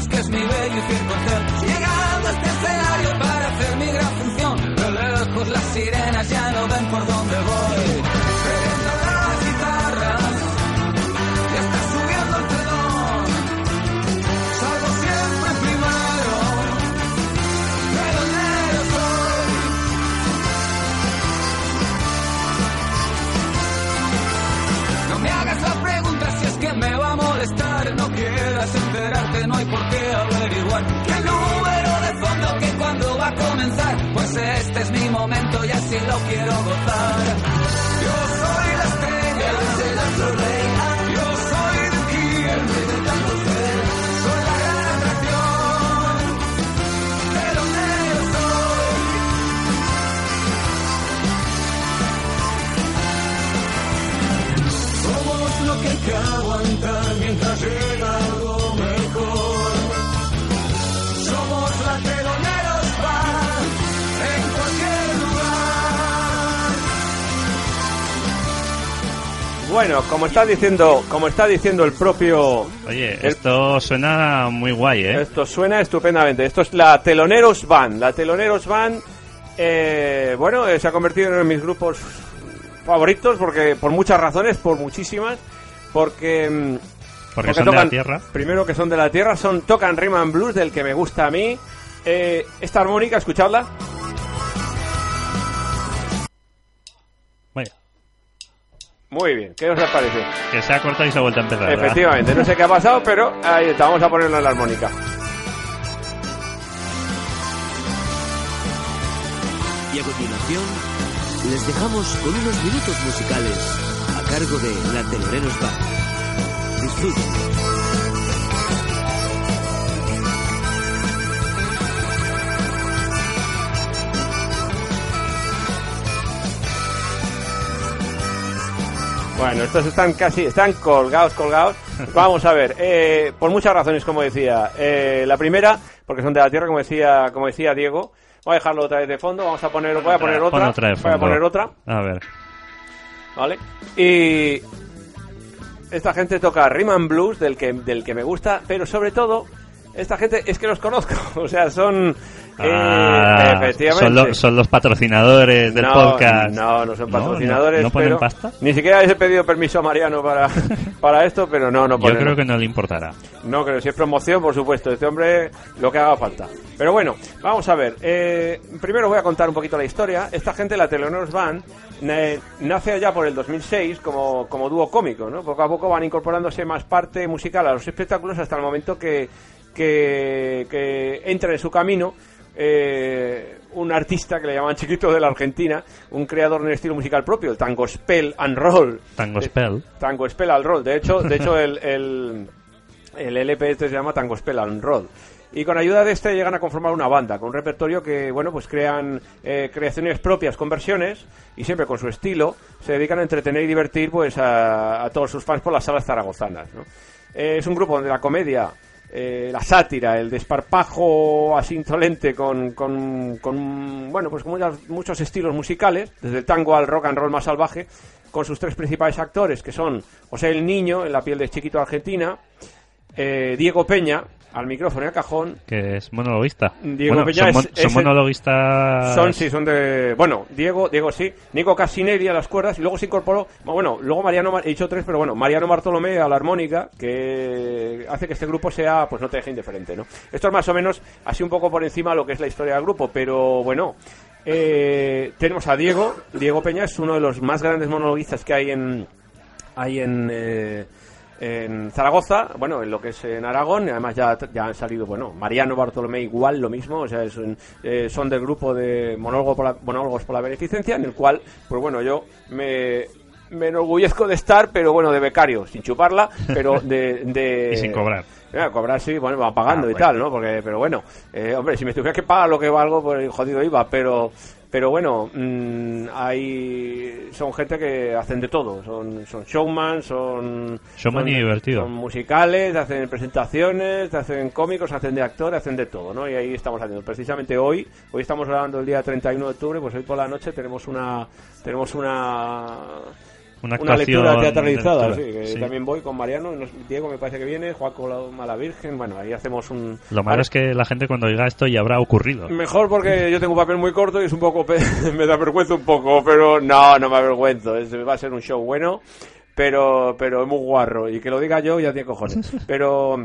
1600 que es mi bello y fiel concierto. Llegando a este escenario para hacer mi gran función. De lejos las sirenas ya no ven por dónde voy. Bueno, como está diciendo, como está diciendo el propio Oye, El- esto suena muy guay, ¿eh? Esto suena estupendamente. Esto es la Teloneros Band. La Teloneros Band, eh, bueno, eh, se ha convertido en uno de mis grupos favoritos porque por muchas razones, por muchísimas, porque mm, Porque son de la tierra. Primero que son de la tierra, son tocan rhythm and blues del que me gusta a mí. Eh, esta armónica, escuchadla. Muy bien, ¿qué os parece? que se ha cortado y se ha vuelto a empezar. ¿verdad? Efectivamente, no sé qué ha pasado, pero ahí está, vamos a ponerlo en la armónica. Y a continuación, les dejamos con unos minutos musicales a cargo de la Teloneros Band. Disfruten. Bueno, estos están casi, están colgados, colgados. Vamos a ver, eh, por muchas razones, como decía. Eh, la primera, porque son de la Tierra, como decía, como decía Diego. Voy a dejarlo otra vez de fondo, vamos a poner, voy a poner Pon otra, otra de voy a poner otra, A ver. ¿vale? Y esta gente toca rhythm blues, del que, del que me gusta, pero sobre todo, esta gente es que los conozco, o sea, son... Ah, efectivamente. son, lo- son los patrocinadores del no, podcast. No, no son patrocinadores. ¿No, no ponen pero pasta? Ni siquiera he pedido permiso a Mariano para, para esto, pero no, no Yo ponen. creo que no le importará. No creo, si es promoción, por supuesto, este hombre lo que haga falta. Pero bueno, vamos a ver. eh, primero voy a contar un poquito la historia. Esta gente, la Teleoneros Band, eh, nace allá por el 2006 como, como dúo cómico, ¿no? Poco a poco van incorporándose más parte musical a los espectáculos hasta el momento que, que, que entra en su camino eh, un artista que le llaman Chiquito de la Argentina, un creador en el estilo musical propio, el tango spell and roll. Tango Spell. Tango Spell and Roll. De hecho, de hecho el, el, el LP este se llama Tango Spell and Roll. Y con ayuda de este llegan a conformar una banda, con un repertorio que, bueno, pues crean eh, creaciones propias con versiones y siempre con su estilo. Se dedican a entretener y divertir pues a, a todos sus fans por las salas zaragozanas. ¿no? Eh, es un grupo donde la comedia, eh, la sátira, el desparpajo así insolente con, con, bueno, pues con muchas- muchos estilos musicales, desde el tango al rock and roll más salvaje, con sus tres principales actores, que son José el Niño, en la piel de Chiquito Argentina, eh, Diego Peña, al micrófono y al cajón, que es monologuista. Diego Bueno, Peña son, mon- es- son monologuistas. son, sí, son de. Bueno, Diego, Diego sí. Nico Casinelli a las cuerdas y luego se incorporó. Bueno, luego Mariano. Mar- He dicho tres, pero bueno, Mariano Bartolomé a la armónica, que hace que este grupo sea. Pues no te deje indiferente, ¿no? Esto es más o menos así un poco por encima de lo que es la historia del grupo, pero bueno. eh, tenemos a Diego. Diego Peña es uno de los más grandes monologuistas que hay en. Hay en. eh, en Zaragoza, bueno, en lo que es en Aragón, y además ya, ya han salido, bueno, Mariano Bartolomé igual lo mismo, o sea, es un- eh, son del grupo de monólogo por la- monólogos por la beneficencia, en el cual, pues bueno, yo me, me enorgullezco de estar, pero bueno, de becario, sin chuparla, pero de... de Y sin cobrar. Cobrar sí, bueno, va pagando Ah, y bueno. tal, ¿no? Porque, pero bueno, eh, hombre, si me tuviera que pagar lo que valgo, pues jodido iba, pero, pero bueno, mm, hay, son gente que hacen de todo, son, son showman, son, Showman son- y divertido. son musicales, hacen presentaciones, hacen cómicos, hacen de actor, hacen de todo, ¿no? Y ahí estamos haciendo. Precisamente hoy, hoy estamos grabando el día 31 de octubre, pues hoy por la noche tenemos una, tenemos una, Una una lectura teatralizada, lectura, sí, que sí. también voy con Mariano, Diego me parece que viene, Juaco la Mala Virgen, bueno, ahí hacemos un... Lo malo Vale. es que la gente cuando oiga esto ya habrá ocurrido. Mejor porque yo tengo un papel muy corto y es un poco... pe- me da vergüenza un poco, pero no, no me avergüenzo, es- va a ser un show bueno, pero, pero es muy guarro, y que lo diga yo ya tiene cojones, pero...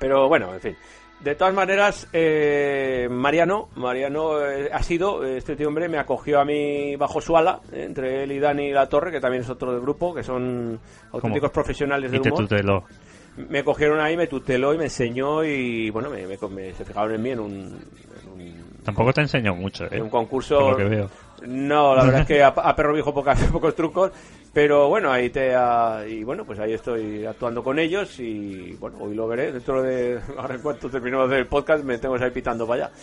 Pero bueno, en fin. De todas maneras, eh, Mariano, Mariano eh, ha sido, este tío hombre me acogió a mí bajo su ala, eh, entre él y Dani La Torre, que también es otro del grupo, que son auténticos profesionales Y del te humor. tuteló. Me cogieron ahí, me tuteló y me enseñó y bueno, me, me- me- se fijaron en mí en un, Tampoco te enseñó mucho, ¿eh? un concurso. Por lo que veo. No, la verdad es que a, a perro viejo pocas, pocos trucos, pero bueno, ahí te ha- y bueno, pues ahí estoy actuando con ellos y bueno, hoy lo veré dentro de ahora en cuanto terminemos el podcast me tengo que ir pitando para allá.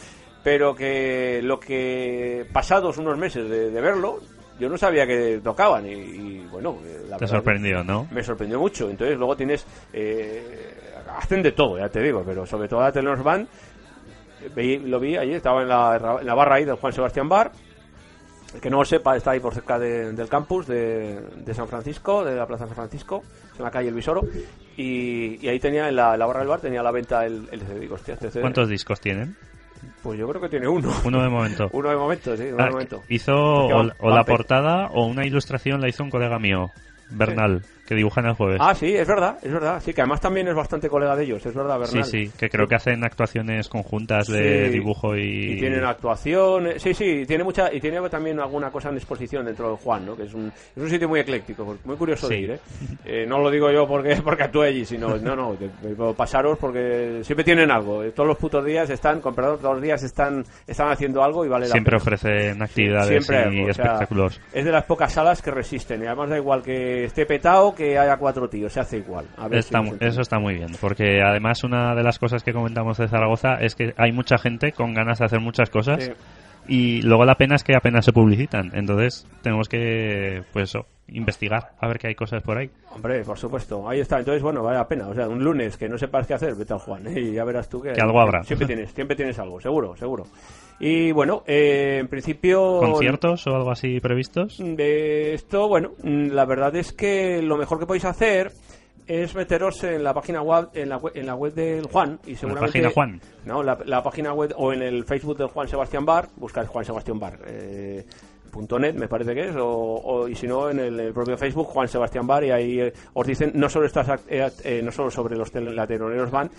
Pero que lo que pasados unos meses de, de verlo, yo no sabía que tocaban y, y, bueno, eh, la Te sorprendió, ¿no? me sorprendió mucho. Entonces luego tienes... eh, hacen de todo, ya te digo, pero sobre todo la Telenor Band, lo vi allí, estaba en la, en la barra ahí del Juan Sebastián Bar. El que no lo sepa, está ahí por cerca de- del campus de, de San Francisco, de la Plaza San Francisco, en la calle El Visoro. Y, y ahí tenía, en la, en la barra del bar, tenía a la venta el, el CD. Digo, hostia, este CD, ¿Cuántos discos tienen? Pues yo creo que tiene uno. Uno de momento. Uno de momento, sí, uno Ah, de momento. hizo o, la portada o una ilustración la hizo un colega mío, Bernal, que dibuja en el jueves. Ah, sí, es verdad, es verdad. Sí, que además también es bastante colega de ellos, es verdad, sí, Bernal. sí, que creo que hacen actuaciones conjuntas de Sí, dibujo y... y tienen actuación sí sí tiene mucha y tiene también alguna cosa en exposición dentro del Juan no que es un, es un sitio muy ecléctico muy curioso de Sí. ir ¿eh? Eh, no lo digo yo porque porque actúe allí sino no no de- de- pasaros porque siempre tienen algo eh, todos los putos días están con perdón todos los días están están haciendo algo y vale la Siempre pena. ofrecen actividades Siempre y algo, o sea, espectáculos. es de las pocas salas que resisten y además da igual que esté petado que haya cuatro tíos, se hace igual. A ver Está si eso está muy bien, porque además una de las cosas que comentamos de Zaragoza es que hay mucha gente con ganas de hacer muchas cosas Sí. y luego la pena es que apenas se publicitan. Entonces tenemos que, pues investigar, a ver qué hay cosas por ahí. Hombre, por supuesto, ahí está. Entonces, bueno, vale la pena. O sea, un lunes que no sepas qué hacer, vete al Juan. ¿eh? Y ya verás tú que, Que algo habrá. Siempre tienes, siempre tienes algo, seguro, seguro. Y bueno, eh, en principio. ¿Conciertos o algo así previstos? De esto, bueno, mm, la verdad es que lo mejor que podéis hacer es meteros en la página web, en la web, en la web del Juan y seguramente página Juan? no la, la página web o en el Facebook del Juan Sebastián Bar buscáis Juan Sebastián Bar eh, .net me parece que es o, o- y si no en el, el propio Facebook Juan Sebastián Bar y ahí eh, os dicen no solo estas eh, eh, no solo sobre los tel- la teloneros van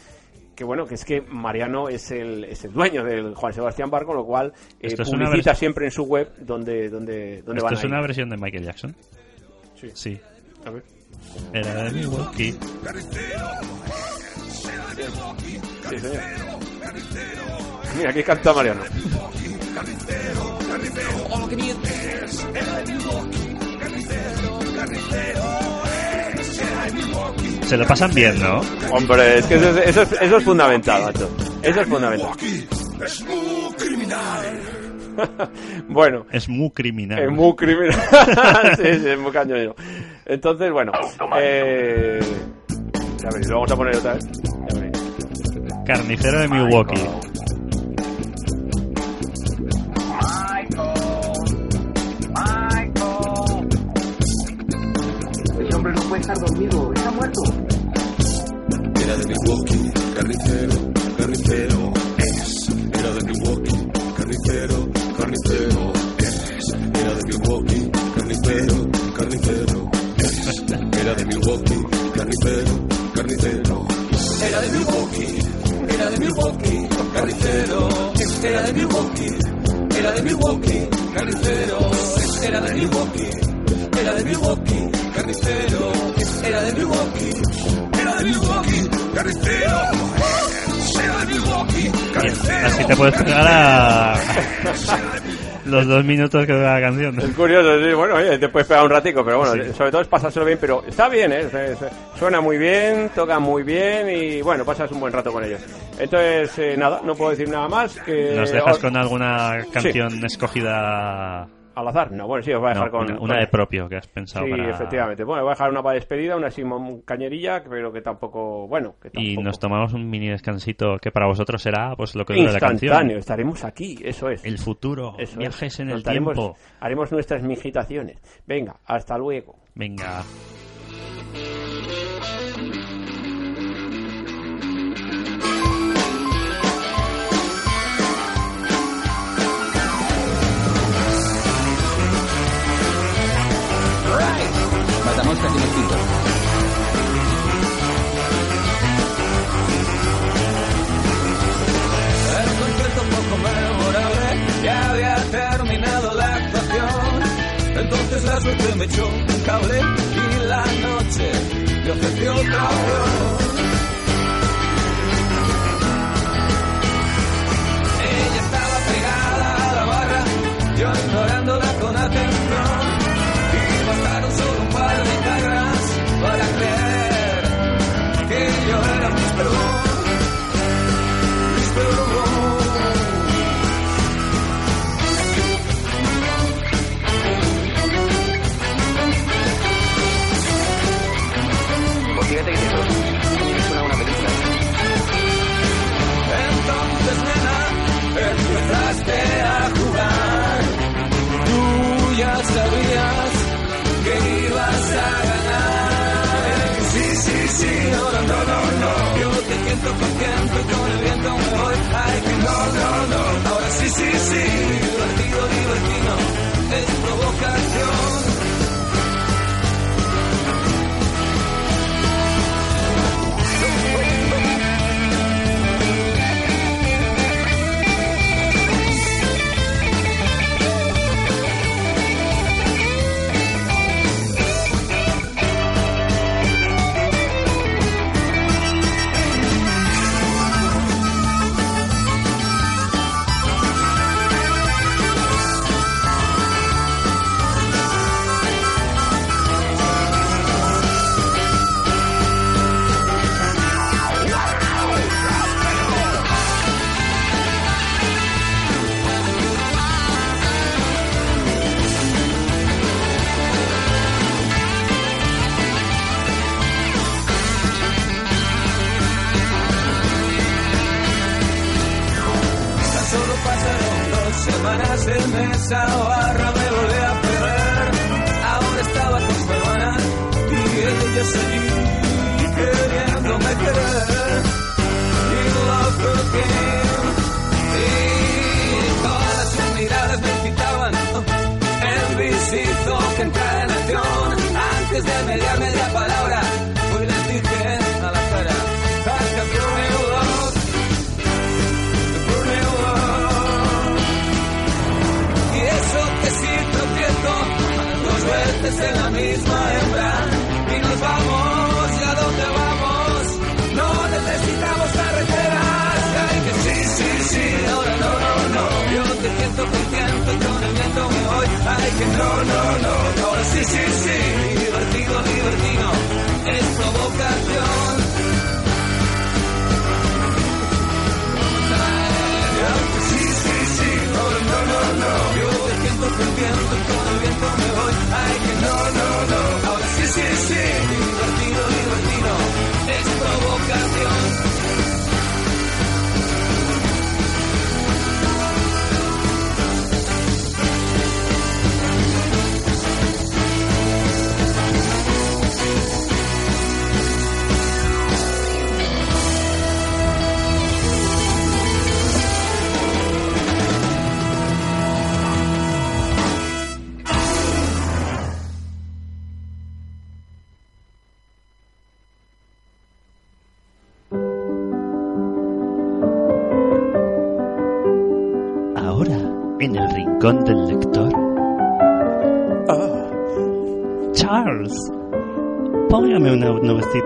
que bueno, que es que Mariano es el, es el dueño del Juan Sebastián Bar, con lo cual eh, publicita siempre en su web donde, donde, donde ¿Esto van es ir. una versión de Michael Jackson? Sí. Sí. A ver. Era de Milwaukee. Sí, señor. Mira, aquí canta Mariano. Se lo pasan bien, ¿no? Hombre, es que eso es, eso es, eso es fundamental, macho. Eso es fundamental. bueno, Es muy criminal. es muy criminal. sí, sí, es muy cañonero. Entonces, bueno. Eh... Ya veréis, lo vamos a poner otra vez. Ya. Carnicero de Milwaukee. Estar dormido, está muerto. Era de Milwaukee, carnicero, carnicero es. Era de Milwaukee, carnicero, carnicero es. Era de Milwaukee, carnicero, carnicero es. Era de Milwaukee, carnicero, carnicero. Era de Milwaukee, era de Milwaukee, carnicero. Era de Milwaukee, era de Milwaukee, carnicero. Era de Milwaukee, era de Milwaukee, carnicero. Era de Milwaukee, era de Milwaukee, carnicero. Era de Milwaukee, carnicero. Así te puedes pegar a los dos minutos que dura la canción. Es curioso, sí, bueno, oye, te puedes pegar un ratico, pero bueno, sobre todo es pasárselo bien, pero está bien, ¿eh? Se- se- Suena muy bien, toca muy bien y bueno, pasas un buen rato con ellos. Entonces, eh, nada, no puedo decir nada más que... ¿Nos dejas con alguna canción escogida? Al azar, no, bueno, sí, os voy a No, dejar con... una, una con- de propio que has pensado Sí, para... efectivamente. Bueno, voy a dejar una para despedida, una Simón Cañerilla, pero que tampoco, bueno, que Y tampoco... nos tomamos un mini descansito que para vosotros será pues lo que dura la Instantáneo, canción. estaremos aquí, eso es. El futuro, Eso es. viajes en el tiempo. Haremos nuestras migitaciones. Venga, hasta luego. Venga. Entonces la suerte me echó un cable y la noche me ofreció otra opción. Ella estaba pegada a la barra, yo ignorándola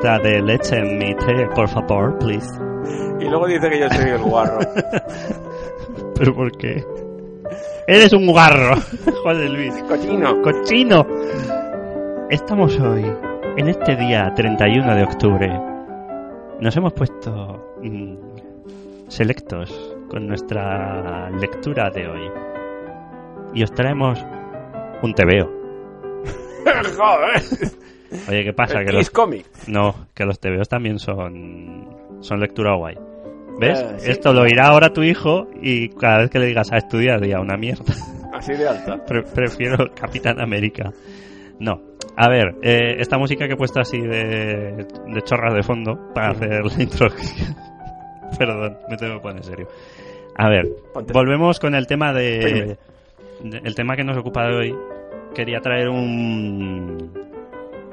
de leche en mi té, por favor, please. Y luego dice que yo soy el guarro. ¿Pero por qué? Eres un guarro, José Luis. Cochino. Cochino. Estamos hoy, en este día 31 de octubre. Nos hemos puesto mm, selectos con nuestra lectura de hoy. Y os traemos un tebeo. Joder. Oye, ¿qué pasa? Que Kiss los, Comic. no, que los tebeos también son, son lectura guay. ¿Ves? Eh, sí. Esto lo irá ahora tu hijo y cada vez que le digas a estudiar diga una mierda. Así de alta. Pre- prefiero Capitán América. No. A ver, eh, esta música que he puesto así de, de chorras de fondo para hacer la introducción. Perdón, me tengo que poner serio. A ver, Ponte. volvemos con el tema de, de- el tema que nos ocupa de hoy. Quería traer un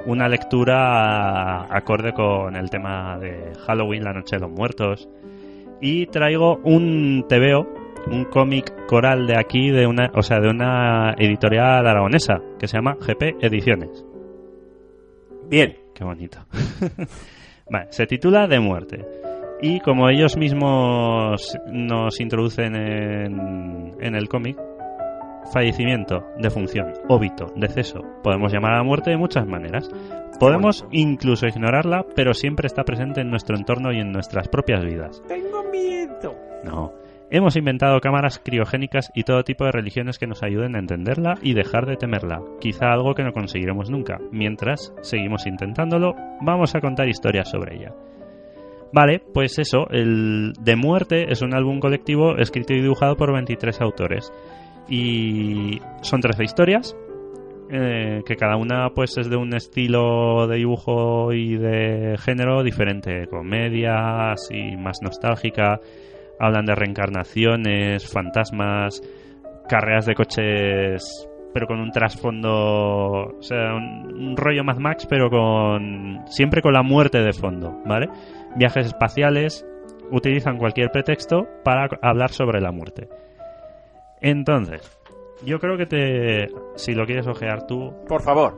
una lectura acorde con el tema de Halloween, la noche de los muertos. Y traigo un TVO, un cómic coral de aquí, de una, o sea, de una editorial aragonesa, que se llama GP Ediciones. Bien. Qué bonito. vale, se titula De muerte. Y como ellos mismos nos introducen en, en el cómic, fallecimiento, defunción, óbito, deceso, podemos llamar a la muerte de muchas maneras. Podemos incluso ignorarla, pero siempre está presente en nuestro entorno y en nuestras propias vidas. Tengo miedo. No. Hemos inventado cámaras criogénicas y todo tipo de religiones que nos ayuden a entenderla y dejar de temerla. Quizá algo que no conseguiremos nunca. Mientras seguimos intentándolo, vamos a contar historias sobre ella. Vale, pues eso, el De Muerte es un álbum colectivo escrito y dibujado por 23 autores. Y son 13 historias, eh, que cada una pues es de un estilo de dibujo y de género diferente, comedia, así más nostálgica, hablan de reencarnaciones, fantasmas, carreras de coches, pero con un trasfondo, o sea, un, un rollo Mad Max, pero con siempre con la muerte de fondo, ¿vale? Viajes espaciales, utilizan cualquier pretexto para hablar sobre la muerte. Entonces, yo creo que te, si lo quieres ojear tú, Por favor.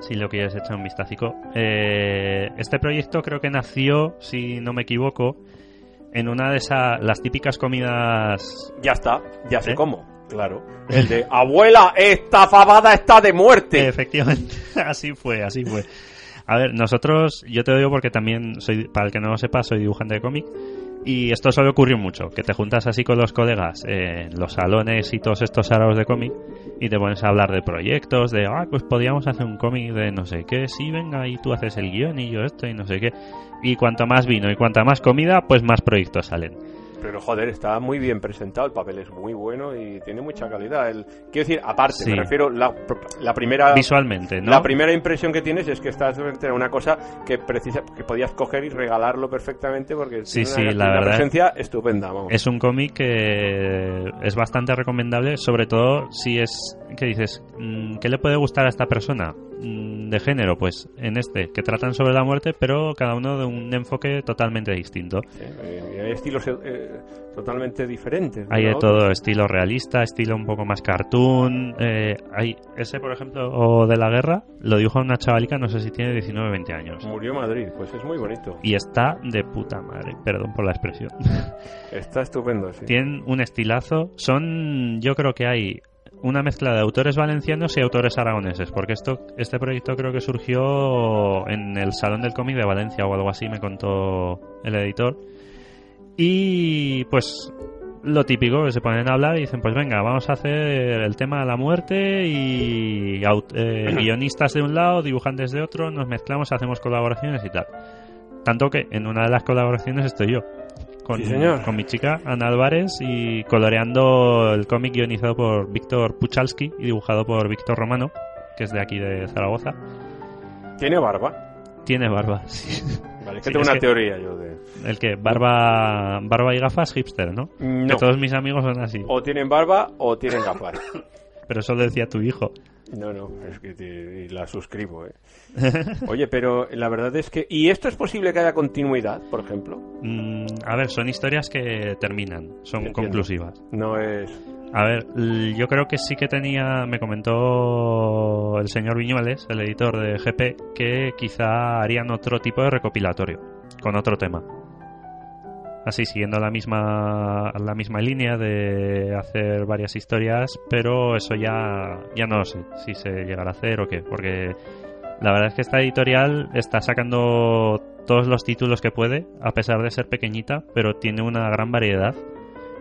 si lo quieres echar un vistacico. Eh, este proyecto creo que nació, si no me equivoco, en una de esas, las típicas comidas... Ya está. Ya sé ¿Eh? cómo. Claro. El de abuela, esta fabada está de muerte. Efectivamente, así fue, así fue. A ver, nosotros, yo te lo digo porque también soy, para el que no lo sepa, soy dibujante de cómic. Y esto suele ocurrir mucho, que te juntas así con los colegas en los salones y todos estos araos de cómic y te pones a hablar de proyectos, de, ah, pues podríamos hacer un cómic de no sé qué, sí, venga, y tú haces el guion y yo esto y no sé qué. Y cuanto más vino y cuanta más comida, pues más proyectos salen. Pero joder, está muy bien presentado, el papel es muy bueno y tiene mucha calidad. El, quiero decir, aparte, Sí. me refiero, la, la primera... Visualmente, ¿no? La primera impresión que tienes es que estás frente a una cosa que precisa, que podías coger y regalarlo perfectamente porque Sí, tiene sí, una, la una verdad. presencia estupenda. Vamos. Es un cómic que es bastante recomendable, sobre todo si es que dices, mm, ¿qué le puede gustar a esta persona? Mm, De género, pues en este, que tratan sobre la muerte, pero cada uno de un enfoque totalmente distinto. Eh, hay estilos eh, totalmente diferentes. Hay de todo, estilo realista, estilo un poco más cartoon. eh, hay ese, por ejemplo, o de la guerra, lo dibuja una chavalica, no sé si tiene 19 o 20 años. Murió Madrid, pues es muy bonito. Y está de puta madre, perdón por la expresión. Está estupendo, sí. Tienen un estilazo. Son, yo creo que hay una mezcla de autores valencianos y autores aragoneses, porque esto, este proyecto creo que surgió en el Salón del Cómic de Valencia o algo así, me contó el editor. Y pues lo típico, que se ponen a hablar y dicen, pues venga, vamos a hacer el tema de la muerte y eh, guionistas de un lado, dibujantes de otro, nos mezclamos, hacemos colaboraciones y tal. Tanto que en una de las colaboraciones estoy yo. Con, Sí, señor. con mi chica Ana Álvarez y coloreando el cómic guionizado por Víctor Puchalski y dibujado por Víctor Romano, que es de aquí de Zaragoza. Tiene barba. Tiene barba, sí. Vale, que Sí, tengo es una que- teoría yo de... El que barba, barba y gafas hipster, ¿no? No. Que todos mis amigos son así. O tienen barba o tienen gafas. Pero eso lo decía tu hijo. No, no, es que te- y la suscribo, ¿eh? Oye, pero la verdad es que... ¿Y esto es posible que haya continuidad, por ejemplo? Mm, a ver, son historias que terminan, son Entiendo. conclusivas. No es... A ver, yo creo que sí que tenía, me comentó el señor Viñuales, el editor de GP, que quizá harían otro tipo de recopilatorio, con otro tema. Así, siguiendo la misma, la misma línea de hacer varias historias, pero eso ya, ya no lo sé si se llegará a hacer o qué, porque la verdad es que esta editorial está sacando todos los títulos que puede, a pesar de ser pequeñita, pero tiene una gran variedad.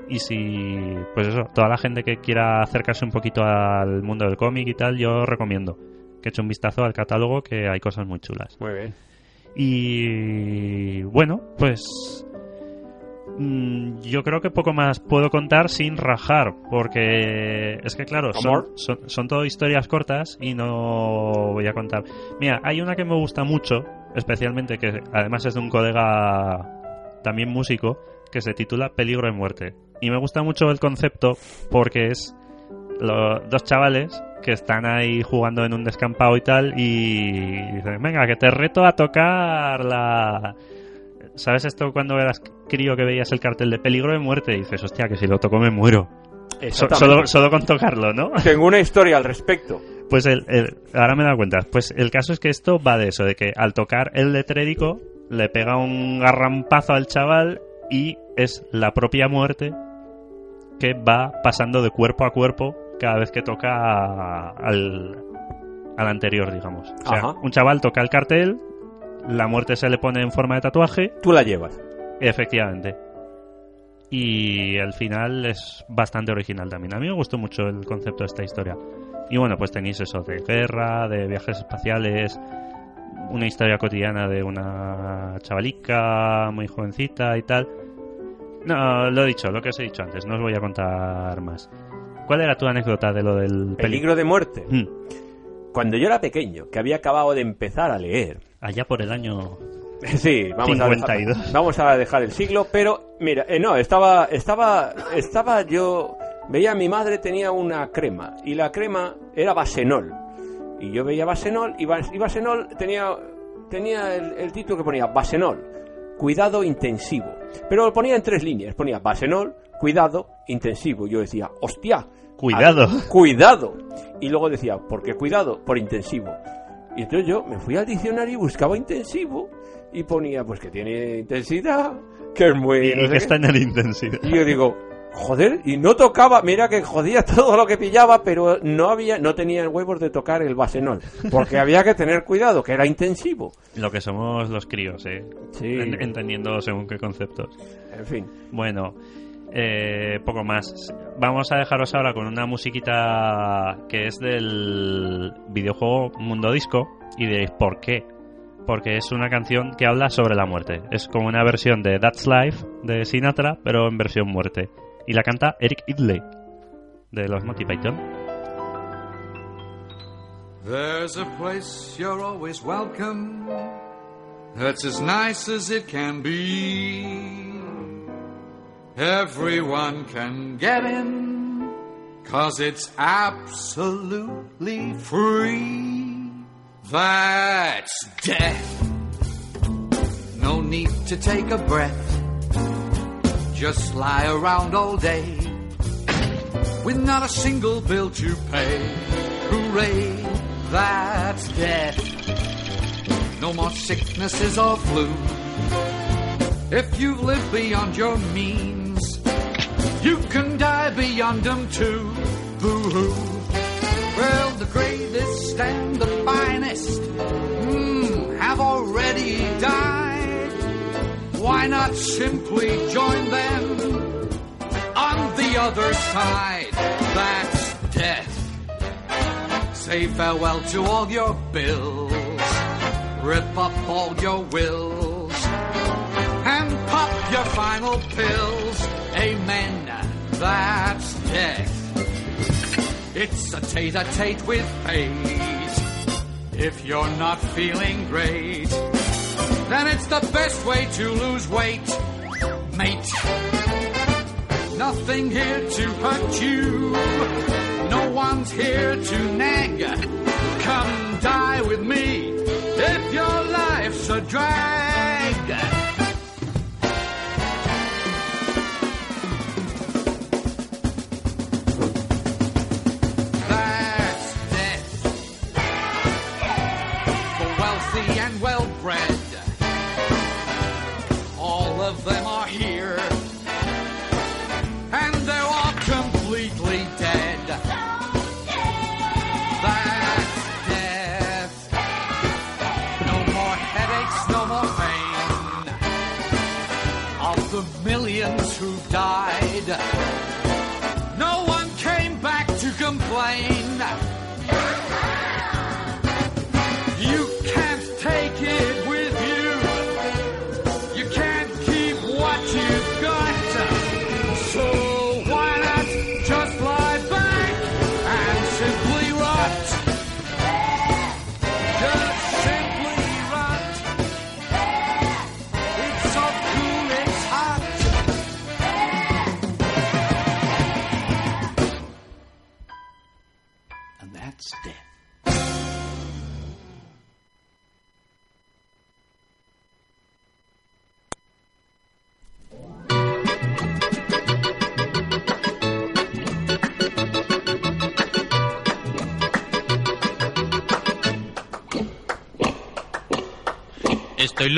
Y si, pues eso, toda la gente que quiera acercarse un poquito al mundo del cómic y tal, yo recomiendo que eche un vistazo al catálogo, que hay cosas muy chulas. Muy bien. Y bueno, pues yo creo que poco más puedo contar sin rajar, porque es que claro, son, son, son todo historias cortas y no voy a contar. Mira, hay una que me gusta mucho, especialmente que además es de un colega también músico, que se titula Peligro de muerte. Y me gusta mucho el concepto porque es lo- dos chavales que están ahí jugando en un descampado y tal y dicen, venga, que te reto a tocar la... ¿Sabes esto cuando eras crío que veías el cartel de peligro de muerte? Y dices, hostia, que si lo toco me muero. So- solo, solo con tocarlo, ¿no? Tengo una historia al respecto. Pues el, el- ahora me he dado cuenta. Pues el caso es que esto va de eso, de que al tocar el letrédico le pega un garrampazo al chaval y es la propia muerte que va pasando de cuerpo a cuerpo cada vez que toca al, al anterior, digamos. O sea, Ajá. un chaval toca el cartel, la muerte se le pone en forma de tatuaje, Tú la llevas. efectivamente. Y el final es bastante original también. A mí me gustó mucho el concepto de esta historia. Y bueno, pues tenéis eso de guerra, de viajes espaciales, una historia cotidiana de una chavalica muy jovencita y tal. No, lo he dicho, lo que os he dicho antes, no os voy a contar más. ¿Cuál era tu anécdota de lo del peligro? Peligro de muerte. Mm, Cuando yo era pequeño, que había acabado de empezar a leer, allá por el año... Sí, vamos a, 52. dejar, vamos a dejar el siglo, pero mira, eh, no, estaba, estaba, estaba yo, veía a mi madre tenía una crema y la crema era Basenol y yo veía Basenol y, Bas- y Basenol tenía, tenía el, el título que ponía Basenol, cuidado intensivo, pero lo ponía en tres líneas, ponía Basenol, cuidado intensivo, yo decía, hostia, Cuidado. cuidado, y luego decía, ¿por qué cuidado? Por intensivo. Y entonces yo me fui al diccionario y buscaba intensivo y ponía pues que tiene intensidad, que es muy... Y, no y que está en el intensidad. Y yo digo, joder, y no tocaba, mira que jodía todo lo que pillaba, pero no había, no tenía huevos de tocar el basenol, porque había que tener cuidado, que era intensivo. Lo que somos los críos, ¿eh? Sí. En- entendiendo según qué conceptos. En fin, Bueno, eh, poco más. Vamos a dejaros ahora con una musiquita que es del videojuego Mundo Disco y diréis, ¿por qué? porque es una canción que habla sobre la muerte. Es como una versión de That's Life de Sinatra, pero en versión muerte. Y la canta Eric Idle, de los Monty Python. Everyone can get in, cause it's absolutely free. That's death. No need to take a breath. Just lie around all day with not a single bill to pay. Hooray, that's death. No more sicknesses or flu. If you've lived beyond your means, you can die beyond them too. Boo hoo. Well, the greatest and the finest mm, have already died. Why not simply join them on the other side? That's death. Say farewell to all your bills. Rip up all your wills. Pop your final pills. Amen. That's death. It's a tete-a-tete with fate. If you're not feeling great, then it's the best way to lose weight, mate. Nothing here to hurt you. No one's here to nag. Come die with me if your life's a drag.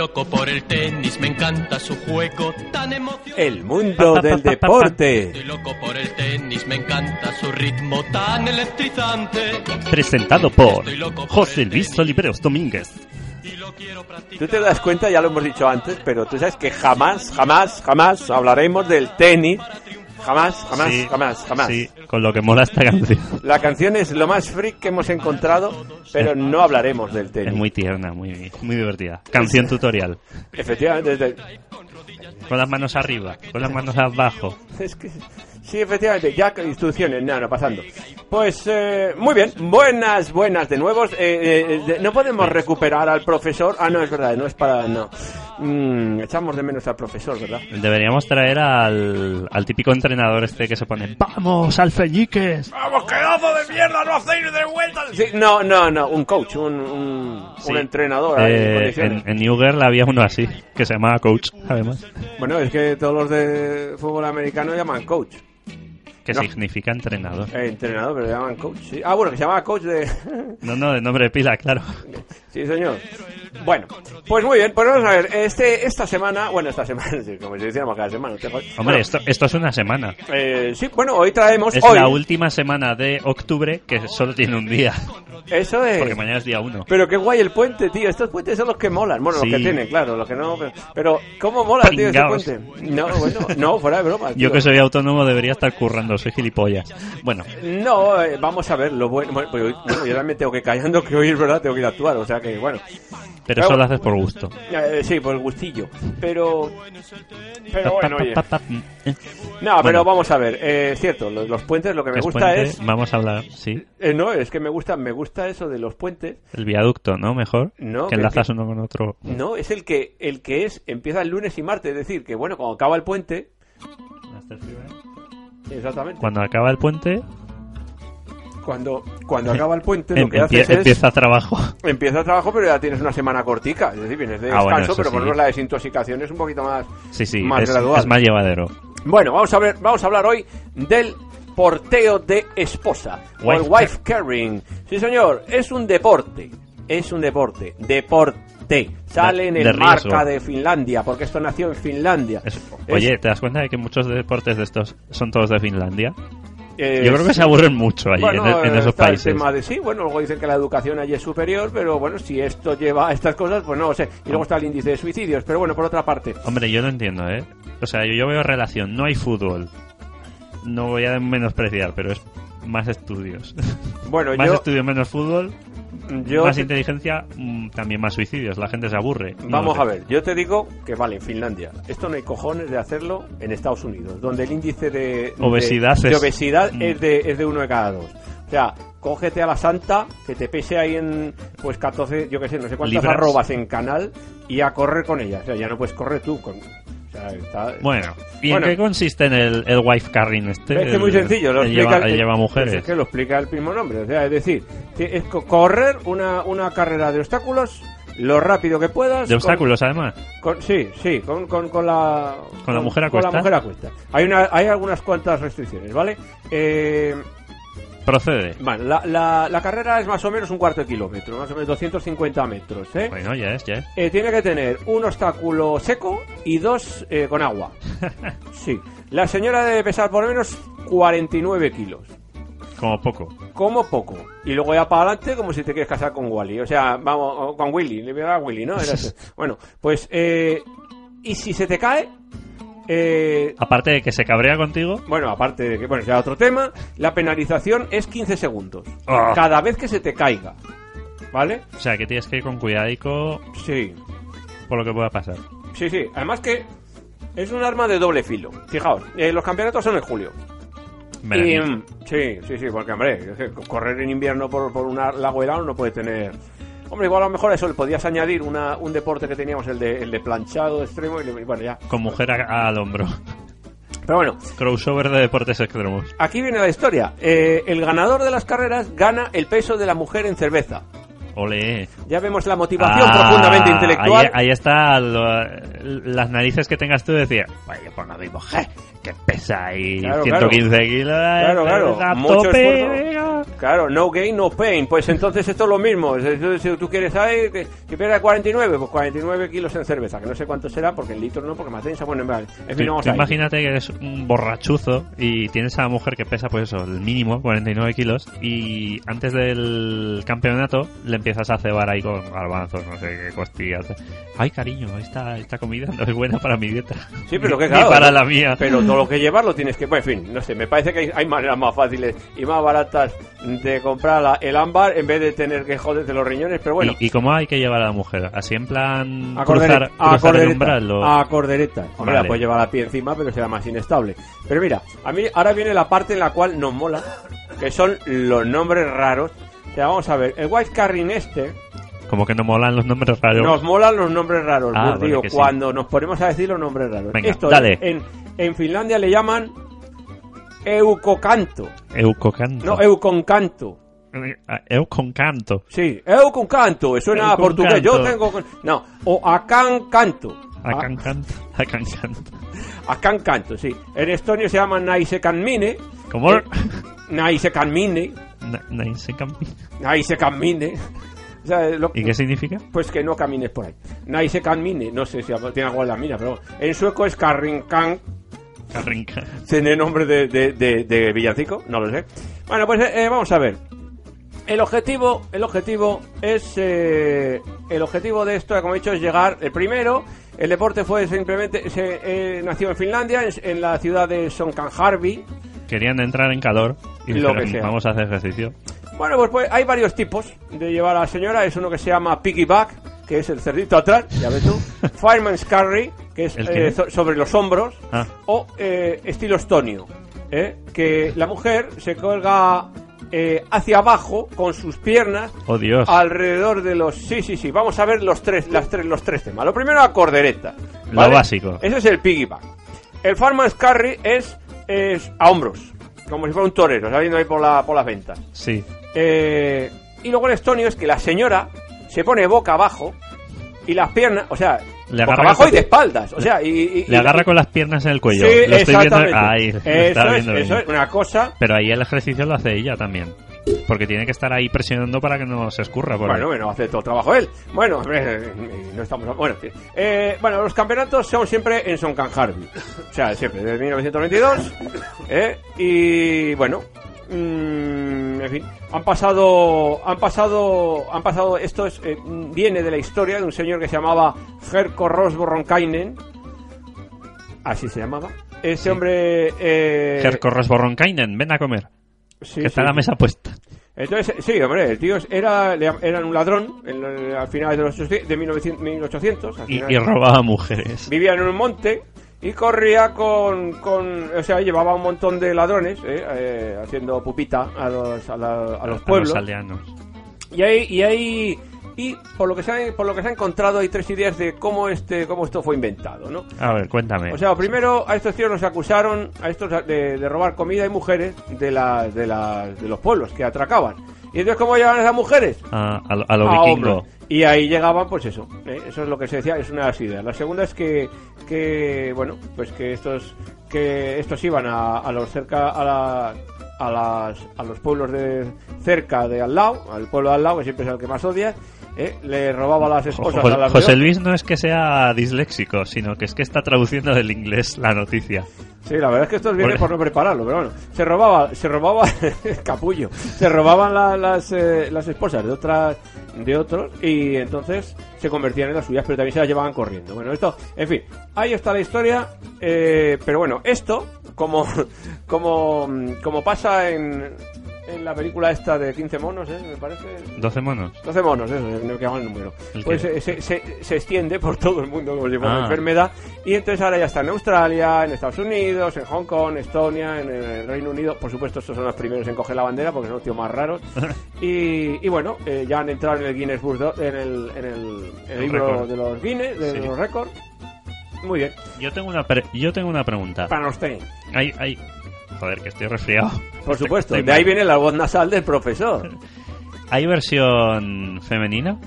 Loco por el tenis, me encanta su juego tan emocionante. El mundo del deporte. Estoy loco por el tenis, me encanta su ritmo tan electrizante. Presentado por José Luis. Oliveros Domínguez. Tú te das cuenta, ya lo hemos dicho antes, pero tú sabes que jamás, jamás, jamás hablaremos del tenis. Jamás, jamás, Sí, jamás, jamás. Sí, con lo que mola esta canción. La canción es lo más freak que hemos encontrado, pero no hablaremos del tenis. Es muy tierna, muy, muy divertida. Canción tutorial. Efectivamente, Con las manos arriba, con las manos abajo. es que sí, efectivamente, ya con instrucciones, no, no, pasando. Pues eh, muy bien, buenas, buenas de nuevo. Eh, eh, de- no podemos recuperar al profesor. Ah, no, es verdad, no es para. No. Mm, echamos de menos al profesor, ¿verdad? Deberíamos traer al, al típico entrenador este que se pone ¡Vamos, alfeñiques! ¡Vamos, pedazo de mierda! ¡No hacéis de vuelta! Sí, no, no, no, un coach, un, un, Sí. un entrenador. Eh, en, en New Girl había uno así, que se llamaba Coach, además. Bueno, es que todos los de fútbol americano llaman coach. Que No. significa entrenador. Eh, entrenador, pero llaman coach. sí. Ah, bueno, que se llamaba coach de. No, no, de nombre de pila, claro. Sí, señor. Bueno, pues muy bien, pues vamos a ver. Este, esta semana, bueno, esta semana, como si hiciéramos cada semana. te jodes. Hombre, Bueno, esto, esto es una semana. eh, sí, bueno, hoy traemos. Es hoy, la última semana de octubre que solo tiene un día. Eso es. Porque mañana es día uno. Pero qué guay el puente, tío. Estos puentes son los que molan. Bueno, Sí. los que tienen, claro, los que no. Pero, pero ¿cómo mola, tío, ese puente? No, bueno, no, fuera de broma. Yo tío. que soy autónomo debería estar currando callando, soy gilipollas. Bueno, No, eh, vamos a ver, lo bueno, bueno, pues, bueno, yo también tengo que ir callando, que hoy es verdad, tengo que ir a actuar, o sea que bueno. pero eso lo haces por gusto. Eh, sí, por el gustillo, pero... Pero bueno, oye. Pa, eh. No, pero vamos a ver, eh, es cierto, los, los puentes, lo que me Los gusta puentes, es... Vamos a hablar, sí. eh, no, es que me gusta, me gusta eso de los puentes. El viaducto, ¿no? Mejor. No, que enlazas que- uno con otro. No, es el que, el que es, empieza el lunes y martes, es decir, que bueno, cuando acaba el puente... Exactamente. Cuando acaba el puente, Cuando, cuando acaba el puente, lo em- que empie- haces es... empieza trabajo. Empieza trabajo, pero ya tienes una semana cortica. Es decir, vienes de Ah, descanso, bueno, pero sí. por lo menos la desintoxicación es un poquito más, Sí, sí, más es, gradual. es más llevadero. Bueno, vamos a ver, vamos a hablar hoy del porteo de esposa. O el Wife wife carrying. Sí, señor, es un deporte. Es un deporte. Deporte. Sale en el de marca de Finlandia, porque esto nació en Finlandia. Es- Es- oye, ¿te das cuenta de que muchos deportes de estos son todos de Finlandia? eh, Yo creo que se aburren mucho allí, Bueno, en, en eh, esos está países. el tema de sí, bueno, luego dicen que la educación allí es superior, pero bueno, si esto lleva a estas cosas, pues no lo sé. Y luego está el índice de suicidios, pero bueno, por otra parte. Hombre, yo no entiendo, ¿eh? O sea, yo, yo veo relación, no hay fútbol. No voy a menospreciar, pero es más estudios. Bueno, más yo, estudios, menos fútbol, yo más te- inteligencia, mm, también más suicidios. La gente se aburre. No Vamos sé. a ver, yo te digo que vale, en Finlandia. Esto no hay cojones de hacerlo en Estados Unidos, donde el índice de Obesidad de, es- de obesidad es, de, es de uno de cada dos. O sea, cógete a la santa, que te pese ahí en, pues 14, yo qué sé, no sé cuántas Libras. arrobas en canal, y a correr con ella. O sea, ya no puedes correr tú. Con, está- Bueno, ¿y Bueno. en qué consiste en el, el wife carrying este? Es que muy sencillo, lo explica, lleva, el lleva mujeres. Es que lo explica el mismo nombre, o sea, es decir, es co- correr una, una carrera de obstáculos lo rápido que puedas. De con- obstáculos, además. con- sí, sí, con, con, con la... ¿Con la mujer a Con la mujer a cuestas. Hay, una, hay algunas cuantas restricciones, ¿vale? Eh, Procede. bueno, la, la, la carrera es más o menos un cuarto de kilómetro, más o menos 250 metros, ¿eh? Bueno, ya es, ya es. Eh, tiene que tener un obstáculo seco y dos eh, con agua. Sí. La señora debe pesar por lo menos 49 kilos. Como poco. Como poco. Y luego ya para adelante como si te quieres casar con Wally. O sea, vamos, con Willy. Le voy a Willy, ¿no? Era bueno, pues... Eh, y si se te cae... Eh, Aparte de que se cabrea contigo, bueno, aparte de que, bueno, ya otro tema, la penalización es 15 segundos. Ah. Cada vez que se te caiga. ¿Vale? o sea, que tienes que ir con cuidadico Sí. por lo que pueda pasar. Sí, sí. Además que es un arma de doble filo. Fijaos, eh, los campeonatos son en julio. Y, mm, sí, sí, sí, porque, hombre, correr en invierno por, por un lago helado no puede tener... Hombre, igual a lo mejor a eso le podías añadir una, un deporte que teníamos, el de, el de planchado extremo, y, le- y bueno, ya. Con mujer a- al hombro. Pero bueno, Crossover de deportes extremos. aquí viene la historia. Eh, el ganador de las carreras gana el peso de la mujer en cerveza. Ole. Ya vemos la motivación Ah, profundamente intelectual. Ahí, ahí está lo- las narices que tengas tú decía, vaya por la mi mujer, que pesa ahí Claro, 115 kilos. Claro, claro. a Mucho tope, esfuerzo. venga. Claro, no gain, no pain. Pues entonces esto es lo mismo. Si tú, quieres saber que, pierda 49, pues 49 kilos en cerveza, que no sé cuánto será, porque en litros no, porque más densa. Bueno, en fin, en fin, Tú- vamos tú a ir. imagínate que eres un borrachuzo y tienes a la mujer que pesa, pues eso, el mínimo, 49 kilos, y antes del campeonato le empiezas a cebar ahí con garbanzos, no sé qué costillas. Ay, cariño, esta, esta comida no es buena para mi dieta. Sí, pero que Ni claro. para la mía. Pero todo lo que llevar lo tienes que. Bueno, en fin, no sé. Me parece que hay, hay maneras más fáciles y más baratas de comprar la- el ámbar en vez de tener que joderte los riñones. Pero bueno, ¿Y, y cómo hay que llevar a la mujer? ¿Así en plan a, cruzar, cordere- a cruzar el cordereta. umbral? o- A cordereta. Hombre, Vale. la puedes llevar a pie encima, pero será más inestable. Pero mira, a mí ahora viene la parte en la cual nos mola, que son los nombres raros. O sea, vamos a ver, el white carrying este, Como que no molan los nombres raros. nos molan los nombres raros, Ah, que sí. cuando nos ponemos a decir los nombres raros. Venga, Esto dale. En, en Finlandia le llaman eucocanto. Eucocanto. No, euconcanto. Ah, Euconcanto. Sí, euconcanto, suena a portugués. Yo tengo. No, o acancanto. Acancanto. Acancanto. Acancanto, sí. En estonio se llama naisekanmine. ¿Cómo? Eh, Naisekanmine. Na- na- se campi- Naisekanmine. O sea, lo- ¿Y qué significa? Pues que no camines por ahí. Naisekanmine. No sé si tiene algo en la mina, pero en sueco es Karrinkan. Carrinca. ¿Tiene nombre de, de, de- de villancico? No lo sé. Bueno, pues eh, vamos a ver. El objetivo, el objetivo es eh, el objetivo de esto, como he dicho, es llegar el primero. El deporte fue simplemente se eh, nació en Finlandia, en, en la ciudad de Sonkanjarvi, Querían entrar en calor y Lo dijeron, que sea. vamos a hacer ejercicio. Bueno, pues, pues hay varios tipos de llevar a la señora. Es uno que se llama piggyback, que es el cerdito atrás, ya ves tú. Fireman's carry, que es eh, so- sobre los hombros. Ah. O eh, estilo estonio, ¿eh? que la mujer se colga eh, hacia abajo con sus piernas Oh, Dios. alrededor de los... Sí, sí, sí. Vamos a ver los tres, las tres, los tres temas. Lo primero, la cordereta. Lo básico. Ese es el piggyback. El fireman's carry es, es a hombros, como si fuera un torero, saliendo ahí por, la, por las ventas. Sí. Eh, y luego el estonio es que la señora se pone boca abajo y las piernas, o sea, Le boca agarra abajo y de espaldas. O sea, y, y- Le y- agarra y- con las piernas en el cuello. Sí, lo estoy viendo. Ahí, eso, es, viendo eso bien. es una cosa. Pero ahí el ejercicio lo hace ella también. Porque tiene que estar ahí presionando para que no se escurra por Bueno, ahí. bueno, hace todo el trabajo él. Bueno, hombre, no estamos. Bueno, eh, bueno, los campeonatos son siempre en Sonkan Harvey. O sea, siempre, desde 1922. ¿eh? Y bueno, mm, en fin, han pasado. Han pasado. Han pasado. Esto es, eh, viene de la historia de un señor que se llamaba Herko Rosborronkainen. Así se llamaba. Ese hombre. Eh, Jerko Rosborronkainen, ven a comer. sí, que está sí. la mesa puesta. Entonces, sí, hombre, el tío era, era un ladrón al final de los de 1900 1800. al Y, y robaba mujeres. Vivía en un monte y corría con, con o sea, llevaba un montón de ladrones eh, eh, haciendo pupita a los, a, la- a los pueblos. los aldeanos. y ahí, y ahí, y por lo que se ha, por lo que se ha encontrado hay tres ideas de cómo este, cómo esto fue inventado, ¿no? A ver, cuéntame. O sea, primero a estos tíos los acusaron a estos de, de robar comida y mujeres de, la, de, la- de los pueblos que atracaban. Y entonces, ¿cómo llevaban a esas mujeres? a, a a a vikingo. hombros. Y ahí llegaban, pues eso. ¿eh? Eso es lo que se decía, es una de las ideas. La segunda es que, que bueno, pues que estos que estos iban a, a los cerca a la, a las a los pueblos de cerca de al lado, al pueblo de al lado que siempre es el que más odia, ¿eh? le robaba las esposas Jo- a las José Luis no es que sea disléxico, sino que es que está traduciendo del inglés la noticia. Sí, la verdad es que esto viene Por- por no prepararlo, pero bueno, se robaba, se robaba capullo, se robaban la- las, eh, las esposas de otras, de otros y entonces se convertían en las suyas, pero también se las llevaban corriendo. Bueno, esto, en fin, ahí está la historia, eh, pero bueno, esto, como, como, como pasa en, en la película esta de 15 monos, ¿eh? me parece, 12 monos. 12 monos, eso, no que el número. ¿El Pues eh, se, se, se extiende por todo el mundo como fuera Ah. una enfermedad. Y entonces ahora ya está en Australia, en Estados Unidos, en Hong Kong, Estonia, en el Reino Unido. Por supuesto, estos son los primeros en coger la bandera porque son los tíos más raros. y, y bueno, eh, ya han entrado en el Guinness Book, en el, en el, en el libro récord. de los Guinness, de Sí. los récords. Muy bien. Yo tengo una, pre- yo tengo una pregunta. Panostén. Hay, hay... Joder, que estoy resfriado. Por supuesto. De ahí viene la voz nasal del profesor. ¿Hay versión femenina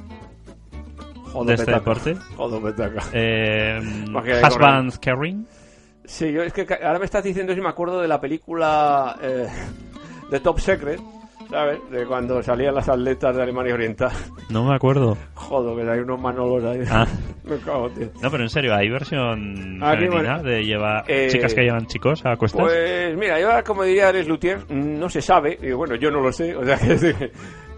Joder, de este deporte? Joder, petaca. Eh, Husband Carrying. Sí, yo es que ahora me estás diciendo si me acuerdo de la película eh, de Top Secret, ¿sabes? De cuando salían las atletas de Alemania Oriental. No me acuerdo. Joder, que hay unos manolos ahí. Ah. me cago, tío. No, pero en serio, ¿hay versión Aquí, femenina bueno, de llevar eh, chicas que llevan chicos a cuestas? Pues mira, yo como diría Les Luthier, no se sabe, y bueno, yo no lo sé, o sea que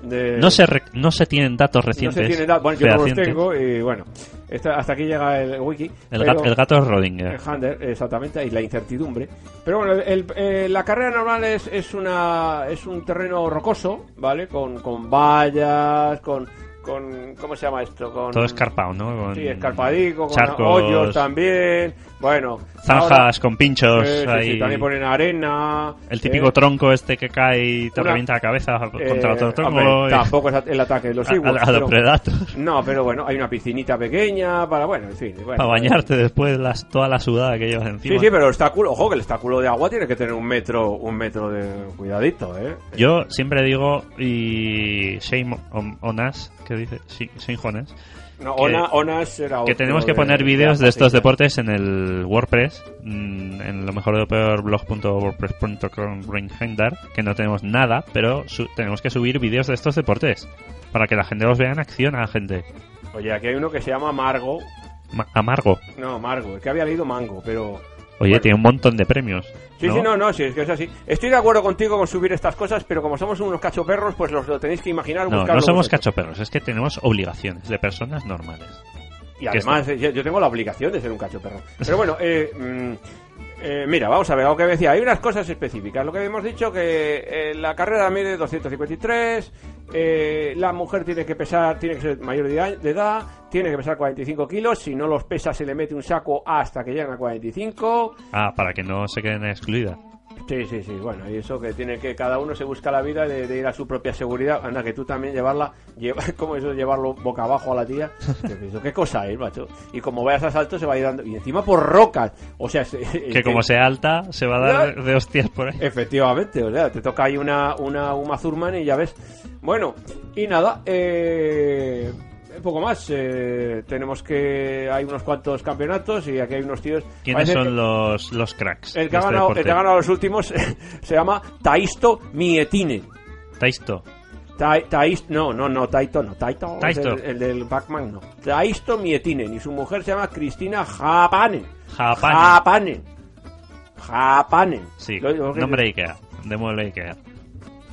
de- no, se re- no se tienen datos no recientes. se tiene da- bueno, yo no los tengo y bueno, esta- hasta aquí llega el wiki. El, pero- gato, el gato es Rodinger. El Hunter, exactamente, y la incertidumbre. Pero bueno, el- eh, la carrera normal es, es, una, es un terreno rocoso, ¿vale? Con, con vallas, con, con... ¿Cómo se llama esto? Con, Todo escarpado, ¿no? Con Sí, escarpadico, con charcos, hoyos también. Bueno, zanjas ahora- con pinchos. Sí, sí, sí, ahí. también ponen arena. El típico eh, tronco este que cae y te Una- revienta la cabeza eh, contra otro tronco. hombre, y- tampoco es el ataque de los a, Ewoks, a- a los pero- predatos. No, pero bueno, hay una piscinita pequeña para, bueno, en fin. bueno, Para bañarte después las, toda la sudada que llevas encima. Sí, sí, pero el obstáculo, ojo, que el obstáculo de agua tiene que tener un metro, un metro de cuidadito, ¿eh? Yo siempre digo, y shame on, on us, que dice, shame on us, No, que- Ona, era que tenemos que poner de vídeos de estos deportes en el WordPress, mm, en lo mejor de lo peor blog.wordpress.com que no tenemos nada, pero tenemos que subir vídeos de estos deportes para que la gente los vea en acción a la gente. Oye, aquí hay uno que se llama Margo. Ma- amargo. No, Margo, es que había leído Mango, pero... Oye, Bueno. tiene un montón de premios. Sí, sí, no, no, sí, es que es así. Estoy de acuerdo contigo con subir estas cosas, pero como somos unos cachoperros, pues los lo tenéis que imaginar. No, no somos cachoperros, es que tenemos obligaciones de personas normales. Y además, yo, yo tengo la obligación de ser un cachoperro. Pero bueno, eh, mm, Eh, mira, vamos a ver, lo que decía, hay unas cosas específicas. Lo que hemos dicho que eh, la carrera mide 253, eh, la mujer tiene que pesar, tiene que ser mayor de edad, tiene que pesar 45 kilos, si no los pesa se le mete un saco hasta que llegan a 45. Ah, para que no se queden excluidas. Sí, sí, sí, bueno, y eso que tiene que cada uno se busca la vida de, de ir a su propia seguridad. Anda, que tú también llevarla, lleva, como eso llevarlo boca abajo a la tía. Pienso, ¿Qué cosa es, macho? Y como vayas a salto se va a ir dando, y encima por rocas. O sea, es- Que como sea alta, se va a dar de hostias por ahí. Efectivamente, o sea, te toca ahí una, una Uma Thurman y ya ves. Bueno, y nada, eh, poco más. eh, tenemos que. Hay unos cuantos campeonatos y aquí hay unos tíos. ¿Quiénes son que los, los cracks? El que, ha este ganado, los últimos se llama Taisto Mietine. Taisto. Tai, Tais- no, no, no, Taito, no, Taito, es Taisto. El, el del Pac-Man, no. Taisto Mietinen y su mujer se llama Cristina Japanen. Japanen. Japanen. Japanen. Sí, nombre Ikea. De Ikea.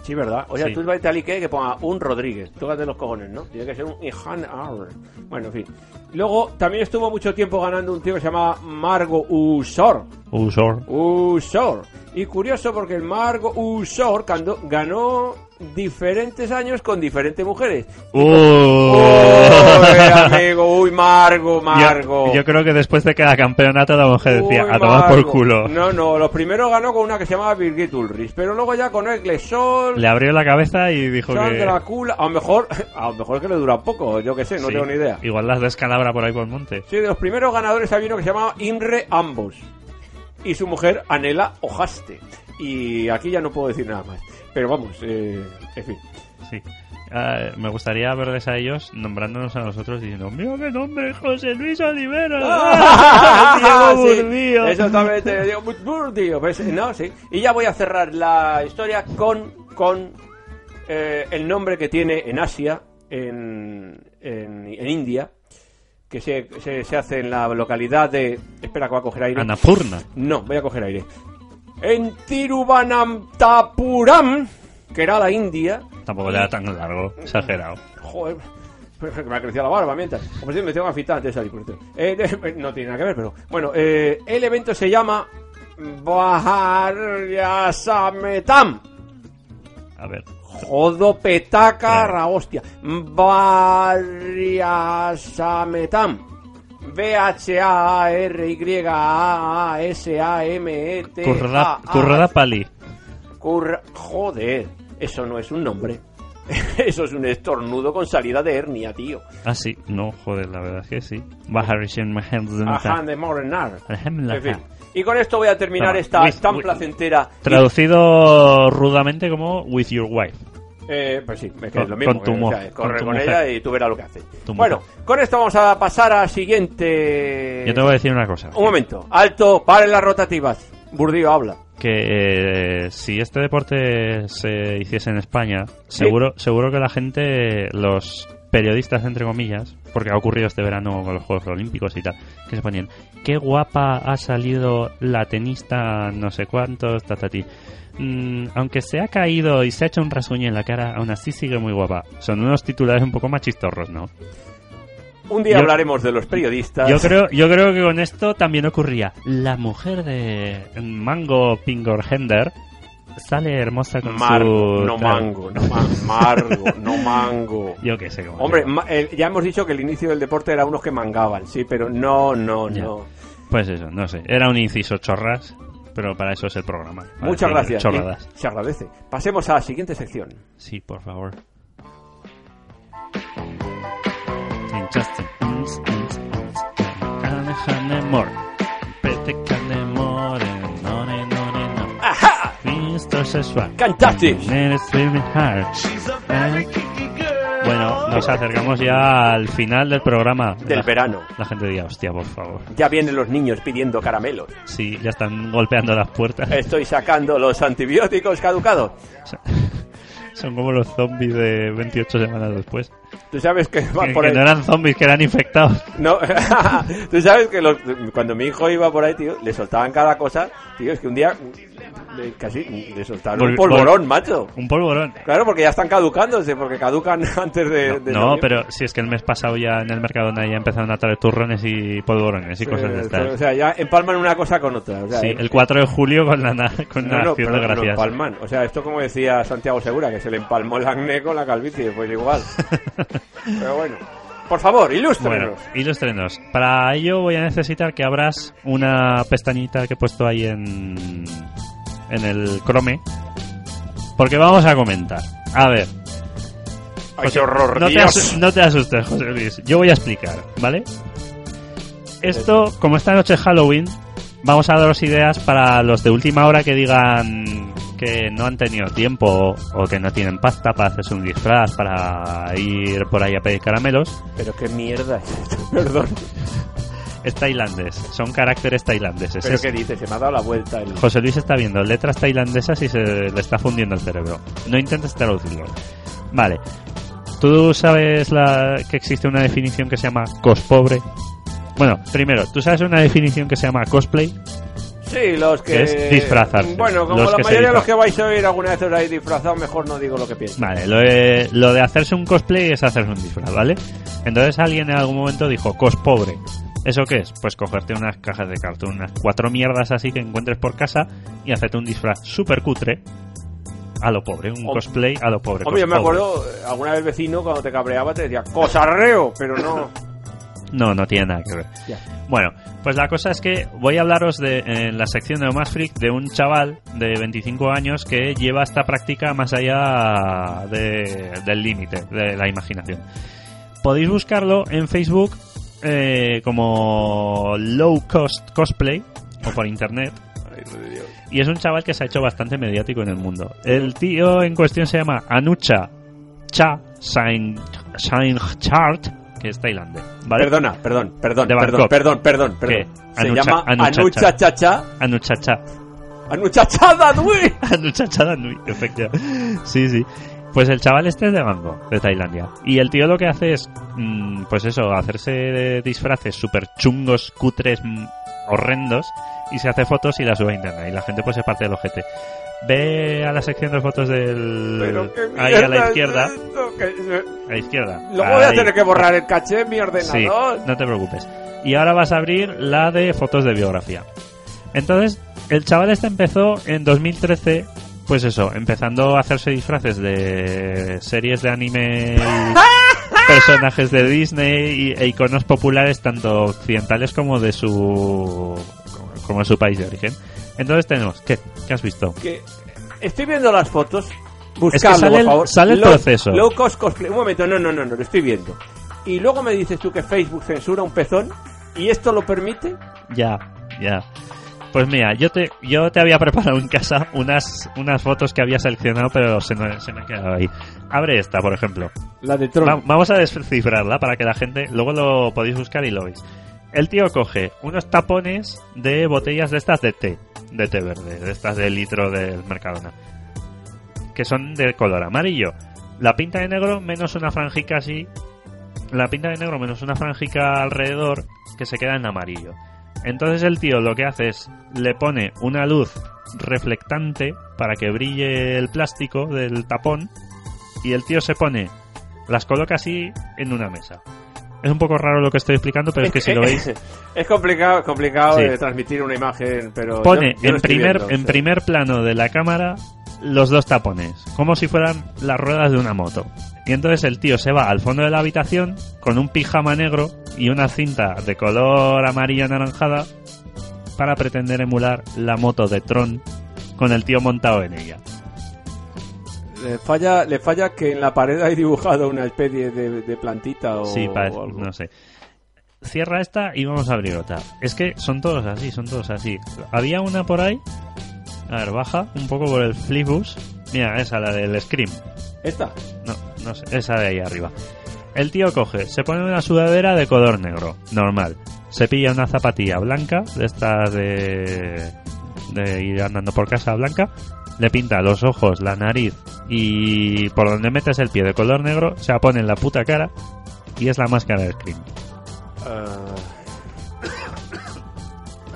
Sí, ¿verdad? O sea, Sí. tú vete al Ikea que ponga un Rodríguez. Tócate los cojones, ¿no? Tiene que ser un Ihan Auer. Bueno, en fin. Luego, también estuvo mucho tiempo ganando un tío que se llamaba Margo Usor. Usor. Usor. Y curioso porque el Margo Usor ganó, ganó diferentes años con diferentes mujeres. Amigo, uy, Margo, Margo. Yo, yo creo que después de cada campeonato la mujer decía, Uy, a tomar por culo. No, no, los primeros ganó con una que se llamaba Birgit Ulrich, pero luego ya con Egle Sol, Le abrió la cabeza y dijo que... Sandra Kula, a lo mejor, a lo mejor que le dura poco, yo que sé, no Sí, tengo ni idea. Igual las descalabra por ahí por el monte. Sí, de los primeros ganadores había uno que se llamaba Imre Ambos y su mujer Anela Ojaste. Y aquí ya no puedo decir nada más. Pero vamos, eh, en fin. Sí. Ah, me gustaría verles a ellos nombrándonos a nosotros diciendo ¡Mira qué nombre! ¡José Luis Olivera! ¡Diego Burdío! Exactamente, Diego Burdío. Pues, no, sí. Y ya voy a cerrar la historia con, con eh, el nombre que tiene en Asia, en, en, en India, que se, se, se hace en la localidad de... Espera que voy a coger aire. Annapurna. No, voy a coger aire. En Tiruvananthapuram, que era la India. Tampoco le da tan largo. Exagerado. Joder, que me ha crecido la barba mientras. Como si me tengo afitar antes de salir. por cierto. Eh, de- no tiene nada que ver, pero. Bueno, eh, el evento se llama. Baharyasametam. A ver. Jodopetaca Claro. ra hostia. Barriasametam. B-H-A-R-Y-A-S-A-M-E-T. Currada, currada pali. Curra- Joder, eso no es un nombre. Eso es un estornudo con salida de hernia, tío. Ah, sí. No, joder, la verdad es que sí. En fin. Y con esto voy a terminar esta with- tan with- placentera. Traducido rudamente como With Your Wife. Eh, pues sí, es que Con- es lo mismo. con tu eh, o sea, corre con tu con, ella y tú verás lo que hace. Bueno, con esto vamos a pasar a siguiente. Yo te voy a decir una cosa. Un momento, alto, paren las rotativas. Burdío habla. Que eh, si este deporte se hiciese en España, seguro, seguro que la gente, los periodistas entre comillas, porque ha ocurrido este verano con los Juegos Olímpicos y tal, que se ponían, qué guapa ha salido la tenista no sé cuántos, tatati. Mm, aunque se ha caído y se ha hecho un rasguño en la cara, aún así sigue muy guapa. Son unos titulares un poco machistorros, ¿no? Un día Yo- hablaremos de los periodistas. Yo creo, yo creo que con esto también ocurría. La mujer de Mango Pingorhender sale hermosa con Margo, su... no mango, no ma- Margo, no mango. Yo qué sé cómo. Hombre, ma- el- ya hemos dicho que el inicio del deporte era unos que mangaban, sí, pero no, no, Ya. no. Pues eso, no sé. Era un inciso chorras, pero para eso es el programa. Muchas gracias. Chorradas. Se agradece. Pasemos a la siguiente sección. Sí, por favor. In just an instant, Hanne, Hanne, more. Swimming hard. Bueno, nos acercamos ya al final del programa. Del La- verano. La gente diría, hostia, por favor. Ya vienen los niños pidiendo caramelos. Sí, ya están golpeando las puertas. Estoy sacando los antibióticos caducados. Son como los zombies de 28 semanas después. Tú sabes que van Que, por que ahí. no eran zombies, que eran infectados. No, tú sabes que los- cuando mi hijo iba por ahí, tío, le soltaban cada cosa. Tío, es que un día de casi de soltar un polvorón, macho. Un polvorón. Claro, porque ya están caducándose, porque caducan antes de... de No, pero si es que el mes pasado ya en el Mercadona ya empezaron a traer turrones y polvorones y cosas de estas. O sea, ya empalman una cosa con otra. O sea, sí, el 4 de julio con la, con No, la no, acción pero de gracias. empalman. O sea, esto como decía Santiago Segura, que se le empalmó el acné con la calvicie, pues igual. pero bueno. Por favor, ilústrenos. Bueno, ilústrenos. Para ello voy a necesitar que abras una pestañita que he puesto ahí en, en el Chrome. Porque vamos a comentar. A ver. Ay, qué horror, no, te Dios. asu- no te asustes, José Luis. Yo voy a explicar, ¿vale? Esto, como esta noche es Halloween, vamos a daros ideas para los de última hora que digan que no han tenido tiempo o que no tienen pasta para hacerse un disfraz, para ir por ahí a pedir caramelos. Pero qué mierda es esto, perdón. Es tailandés, son caracteres tailandeses. Pero Es- qué dices, se me ha dado la vuelta el... José Luis está viendo letras tailandesas y se le está fundiendo el cerebro. No intentes traducirlo. Vale. ¿Tú sabes la, que existe una definición que se llama cospobre? Bueno, primero, ¿tú sabes una definición que se llama cosplay? Sí, los que... Que es disfrazarse. Bueno, como Los la mayoría de los que vais a oír alguna vez os habéis disfrazado, mejor no digo lo que pienso. Vale, lo de, lo de hacerse un cosplay es hacerse un disfraz, ¿vale? Entonces alguien en algún momento dijo, cospobre. ¿Eso qué es? Pues cogerte unas cajas de cartón, unas cuatro mierdas así que encuentres por casa y hacerte un disfraz súper cutre a lo pobre, un cosplay a lo pobre. Hombre, yo me acuerdo, eh, alguna vez vecino cuando te cabreaba te decía, cosarreo, pero no... No, no tiene nada que ver. Bueno, pues la cosa es que voy a hablaros de, en la sección de Más Freak de un chaval de 25 años que lleva esta práctica más allá de- del límite de la imaginación. Podéis buscarlo en Facebook eh, como Low Cost Cosplay o por internet. Y es un chaval que se ha hecho bastante mediático en el mundo. El tío en cuestión se llama Anucha Cha Sain Sain Chart, que es tailandés. ¿vale? Perdona, perdón, perdón, De perdón, perdón, perdón, perdón. Se Anucha- llama Anuchacha. Anucha Chacha. Anuchacha. Anuchachada, Nui. Anuchachada Nui, efectivamente. Sí, sí. Pues el chaval este es de Bangkok, de Tailandia. Y el tío lo que hace es, mm, pues eso, hacerse de disfraces súper chungos, cutres, mm, horrendos, y se hace fotos y las sube a internet. Y la gente pues se parte del ojete. Ve a la sección de fotos del... Ahí a la es izquierda. que- A la izquierda. Luego voy a tener que borrar el caché en mi Sí, ordenador. no te preocupes. Y ahora vas a abrir la de fotos de biografía. Entonces, el chaval este empezó en 2013, pues eso, empezando a hacerse disfraces de series de anime y personajes de Disney y- e iconos populares tanto occidentales como de su como de su país de origen. Entonces tenemos, ¿qué? ¿Qué has visto? Que estoy viendo las fotos. Es Buscadlo, que sale por el- favor. sale el Low- proceso. Low cost cosplay. Un momento, no, no, no, no, lo estoy viendo. Y luego me dices tú que Facebook censura un pezón. ¿Y esto lo permite? Ya, ya. Pues mira, yo te, yo te había preparado en casa unas, unas fotos que había seleccionado, pero se me, se me ha quedado ahí. Abre esta, por ejemplo. La de Tron. Va- vamos a descifrarla para que la gente, luego lo podéis buscar y lo veis. El tío coge unos tapones de botellas de estas de té, de té verde, de estas de litro del Mercadona, que son de color amarillo. La pinta de negro menos una franjica así, la pinta de negro menos una franjica alrededor que se queda en amarillo. Entonces el tío lo que hace es le pone una luz reflectante para que brille el plástico del tapón y el tío se pone las coloca así en una mesa. Es un poco raro lo que estoy explicando, pero es que si lo veis Es complicado, complicado Sí. de transmitir una imagen, pero. pone yo- yo lo en primer viendo, en sí. primer plano de la cámara los dos tapones, como si fueran las ruedas de una moto. Y entonces el tío se va al fondo de la habitación con un pijama negro y una cinta de color amarillo anaranjada para pretender emular la moto de Tron con el tío montado en ella. Le falla, le falla que en la pared hay dibujado una especie de, de plantita o, Sí, parece, o algo. no sé. Cierra esta y vamos a abrir otra. Es que son todos así, son todos así. Había una por ahí. A ver, baja un poco por el Flipbus. Mira, esa, la del Scream. ¿Esta? No, no sé, esa de ahí arriba. El tío coge, se pone una sudadera de color negro, normal. Se pilla una zapatilla blanca, de estas de, de ir andando por casa blanca. Le pinta los ojos, la nariz y por donde metes el pie de color negro, se la pone en la puta cara y es la máscara de Scream. Ah.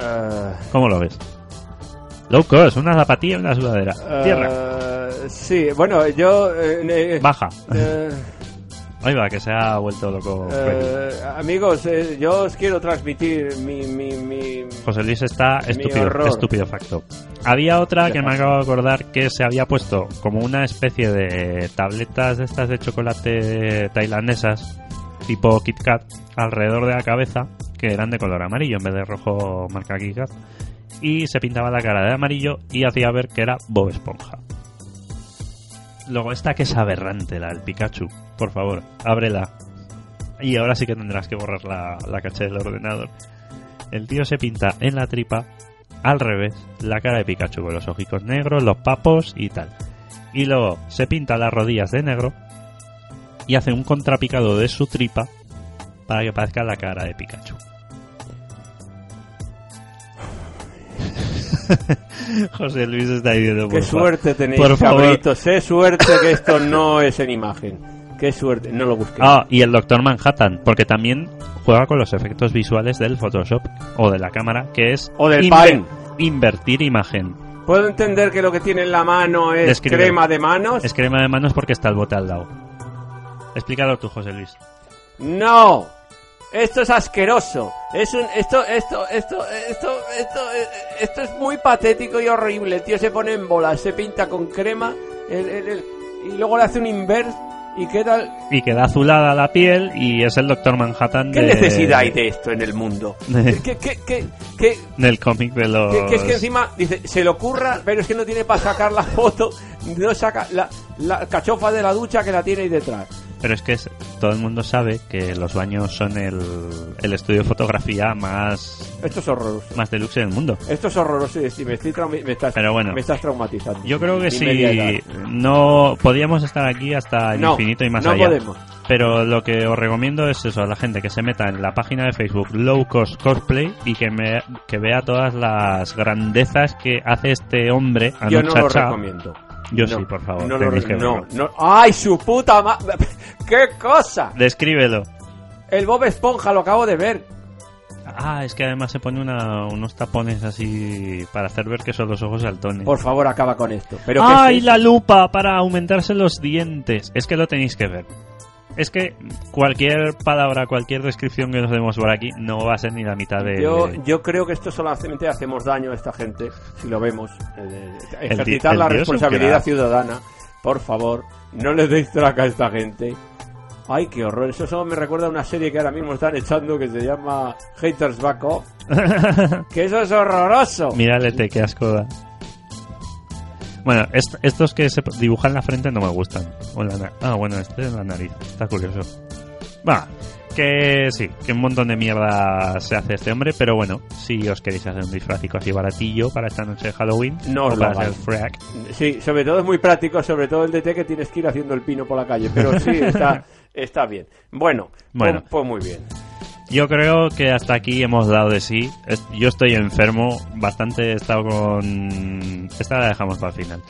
Ah, ¿Cómo lo ves? Low cost, una zapatilla y una sudadera. Tierra. Eh, sí, bueno, yo... eh, eh, Baja. eh, Ahí va, que se ha vuelto loco. Eh, amigos, yo os quiero transmitir mi... mi, mi... José Luis está estúpido, estúpido facto. Había otra que me acabo de acordar que se había puesto como una especie de tabletas de estas de chocolate tailandesas, tipo Kit Kat, alrededor de la cabeza, que eran de color amarillo en vez de rojo marca Kit Kat. Y se pintaba la cara de amarillo y hacía ver que era Bob Esponja. Luego esta que es aberrante, la del Pikachu. Por favor, ábrela. Y ahora sí que tendrás que borrar la, la caché del ordenador. El tío se pinta en la tripa, al revés, la cara de Pikachu con los ojicos negros, los papos y tal. Y luego se pinta las rodillas de negro y hace un contrapicado de su tripa para que parezca la cara de Pikachu. José Luis está diciendo Qué por suerte tenéis, por favor. Qué suerte que esto no es en imagen. Qué suerte. No lo busqué. Ah, y el Doctor Manhattan, porque también juega con los efectos visuales del Photoshop o de la cámara, que es O del inver- Paint. invertir imagen. Puedo entender que lo que tiene en la mano es crema de manos. Es crema de manos porque está el bote al lado. Explícalo tú, José Luis. No. Esto es asqueroso. Es un, esto, esto, esto, esto, esto, eh, esto es muy patético y horrible. El tío se pone en bolas, se pinta con crema el- el- el- y luego le hace un inverse y queda... Y queda azulada la piel y es el Doctor Manhattan ¿Qué de- necesidad hay de esto en el mundo? ¿Qué, qué, qué, qué, del cómic de los... Que, que es que encima, dice, se le ocurra, pero es que no tiene para sacar la foto, no saca la, la cachofa de la ducha que la tiene ahí detrás. Pero es que es- todo el mundo sabe que los baños son el, el estudio de fotografía más, Esto es horroroso. más deluxe del mundo. Esto es horroroso y me, estoy traumi- me, estás, Pero bueno. me estás traumatizando. Yo creo que sí, no podíamos estar aquí hasta el No, infinito y más no allá. podemos. Pero lo que os recomiendo es eso, a la gente que se meta en la página de Facebook Low Cost Cosplay y que, me, que vea todas las grandezas que hace este hombre. Yo no lo recomiendo. Yo No, sí, por favor. No, lo que no, no. ¡Ay, su puta madre! ¡Qué cosa! Descríbelo. El Bob Esponja lo acabo de ver. Ah, es que además se pone una, unos tapones así para hacer ver que son los ojos saltones. Por favor, acaba con esto. Pero ¿qué ¡Ay, es la lupa para aumentarse los dientes! Es que lo tenéis que ver. Es que cualquier palabra, cualquier descripción que nos demos por aquí no va a ser ni la mitad de... Yo, yo creo que esto solamente hacemos daño a esta gente si lo vemos. Eh, ejercitar el la responsabilidad ciudadana. Por favor, no le deis traca a esta gente. Ay, qué horror. Eso solo me recuerda a una serie que ahora mismo están echando que se llama Haters Back Off. que eso es horroroso. Míralete, qué asco da. Bueno, est- estos que se dibujan la frente no me gustan. O la ah, bueno, este es la nariz. Está curioso. Va, que sí, que un montón de mierda se hace este hombre, pero bueno, si os queréis hacer un disfrazico así baratillo para esta noche de Halloween, No os para hacer frack, Sí, sobre todo es muy práctico, sobre todo el DT que tienes que ir haciendo el pino por la calle. Pero sí, está, está bien. Bueno, Bueno. Pues, pues muy bien. Yo creo que hasta aquí hemos dado de sí. Yo estoy enfermo, bastante he estado con... Esta la dejamos para el final.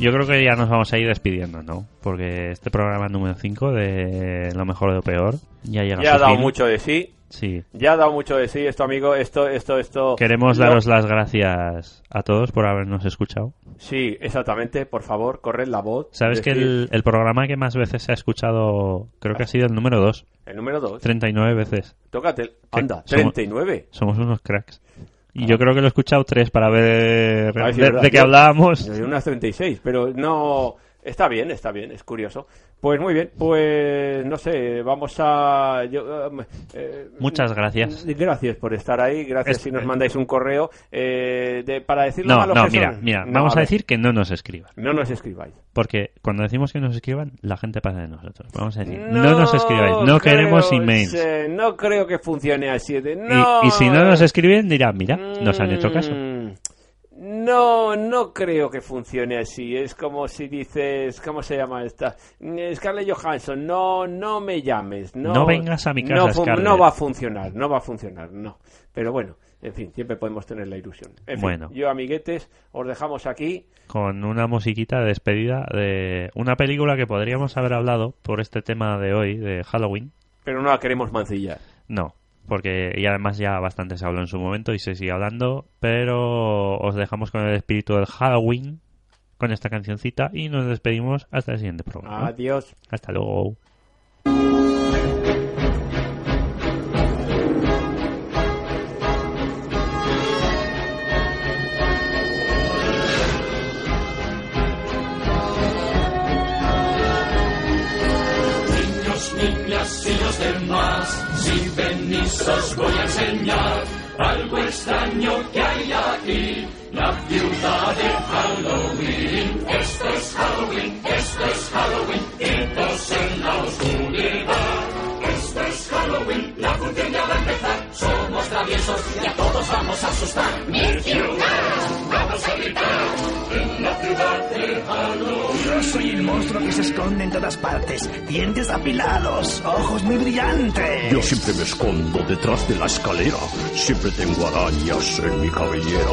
Yo creo que ya nos vamos a ir despidiendo, ¿no? Porque este programa número 5 de Lo mejor de lo peor ya llega Ya a ha su dado fin. mucho de sí. Sí. Ya ha dado mucho de sí esto, amigo. Esto, esto, esto. Queremos No- daros las gracias a todos por habernos escuchado. Sí, exactamente. Por favor, corred la voz. Sabes que el, el programa que más veces se ha escuchado, creo que ha sido el número 2, El número 2. 39 veces. Tócate. Anda, Somos- 39. Somos unos cracks. Y yo creo que lo he escuchado tres para ver A ver si de, de qué hablábamos. Unas 36, pero no... Está bien, está bien, es curioso. Pues muy bien, pues no sé, vamos a... yo, um, eh, Muchas gracias. Gracias por estar ahí, gracias Es- si nos mandáis un correo eh, de, para decir lo No, malos no, que mira, son. mira, No, vamos a, ver, decir que no nos escriban. No nos escribáis. Porque cuando decimos que nos escriban, la gente pasa de nosotros. Vamos a decir, no, nos escribáis, no queremos creo, emails. sí, no creo que funcione así. De, Y- no, y, si no nos escriben, dirán, mira, nos han hecho caso. No, no creo que funcione así. Es como si dices, ¿cómo se llama esta? Mm, Scarlett Johansson, no, no me llames. No, No vengas a mi casa, no, fu- Scarlett. no va a funcionar, no va a funcionar, no. Pero bueno, en fin, siempre podemos tener la ilusión. En fin, Bueno. yo, amiguetes, os dejamos aquí. Con una musiquita de despedida de una película que podríamos haber hablado por este tema de hoy, de Halloween. Pero no la queremos mancillar. No, porque y además ya bastante se habló en su momento y se sigue hablando, pero os dejamos con el espíritu del Halloween con esta cancioncita y nos despedimos hasta el siguiente programa. Adiós. Hasta luego. Y los demás, si venís os voy a enseñar algo extraño que hay aquí, la ciudad de Halloween. Esto es Halloween, esto es Halloween, gritos en la oscuridad. Esto es Halloween, la función traviesos y a todos vamos a asustar. ¡Mi ciudad! ¡Vamos a gritar! En la ciudad de Halloween. Yo soy el monstruo que se esconde en todas partes. Dientes apilados, ojos muy brillantes. Yo siempre me escondo detrás de la escalera. Siempre tengo arañas en mi cabellera.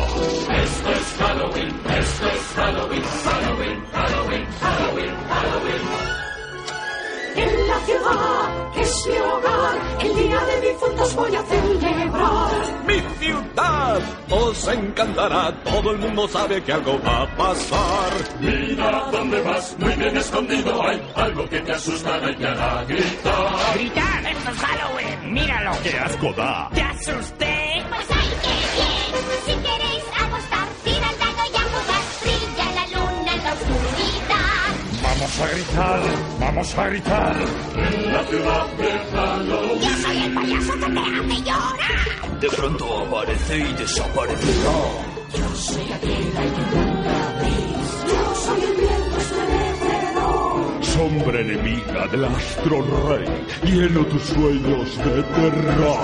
Esto es Halloween, esto es Halloween, Halloween, Halloween, Halloween, Halloween. En la ciudad, que es mi hogar, el día de difuntos voy a celebrar. Mi ciudad os encantará. Todo el mundo sabe que algo va a pasar. Mira dónde vas, muy bien escondido hay algo que te asustará y te hará gritar. ¡Gritar! ¡Esto es Halloween! ¡Míralo! ¡Qué asco da! ¡Te asusté! Vamos a gritar, vamos a gritar. En la ciudad de Halloween. Yo soy el payaso que te hace llorar. De pronto aparece y desaparecerá. Yo soy aquel al que nunca veis. Yo soy el viento estremecedor. Sombra enemiga del astro rey. Lleno tus sueños de terror.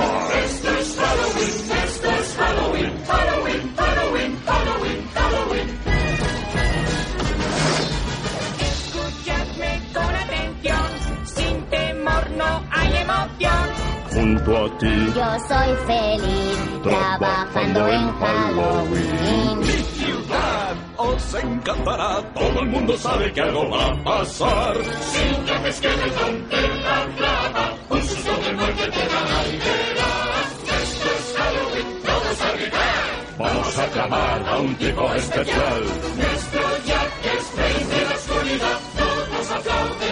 Junto a ti. Yo soy feliz trabajando en Halloween. ciudad os encantará. Todo el mundo sabe que algo va a pasar. Sin que te esqueleton te la clava, un susto de muerte te dará y verás. Esto es Halloween, todos a gritar. Vamos a clamar a un tipo especial. Nuestro Jack es rey de la oscuridad, todos aplauden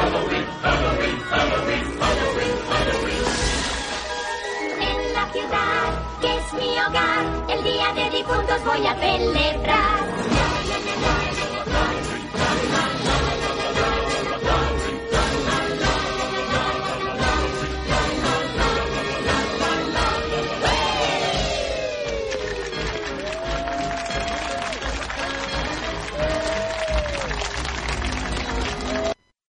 Halloween, Halloween, Halloween, Halloween, Halloween. En la ciudad, que es mi hogar, el día de difuntos voy a celebrar.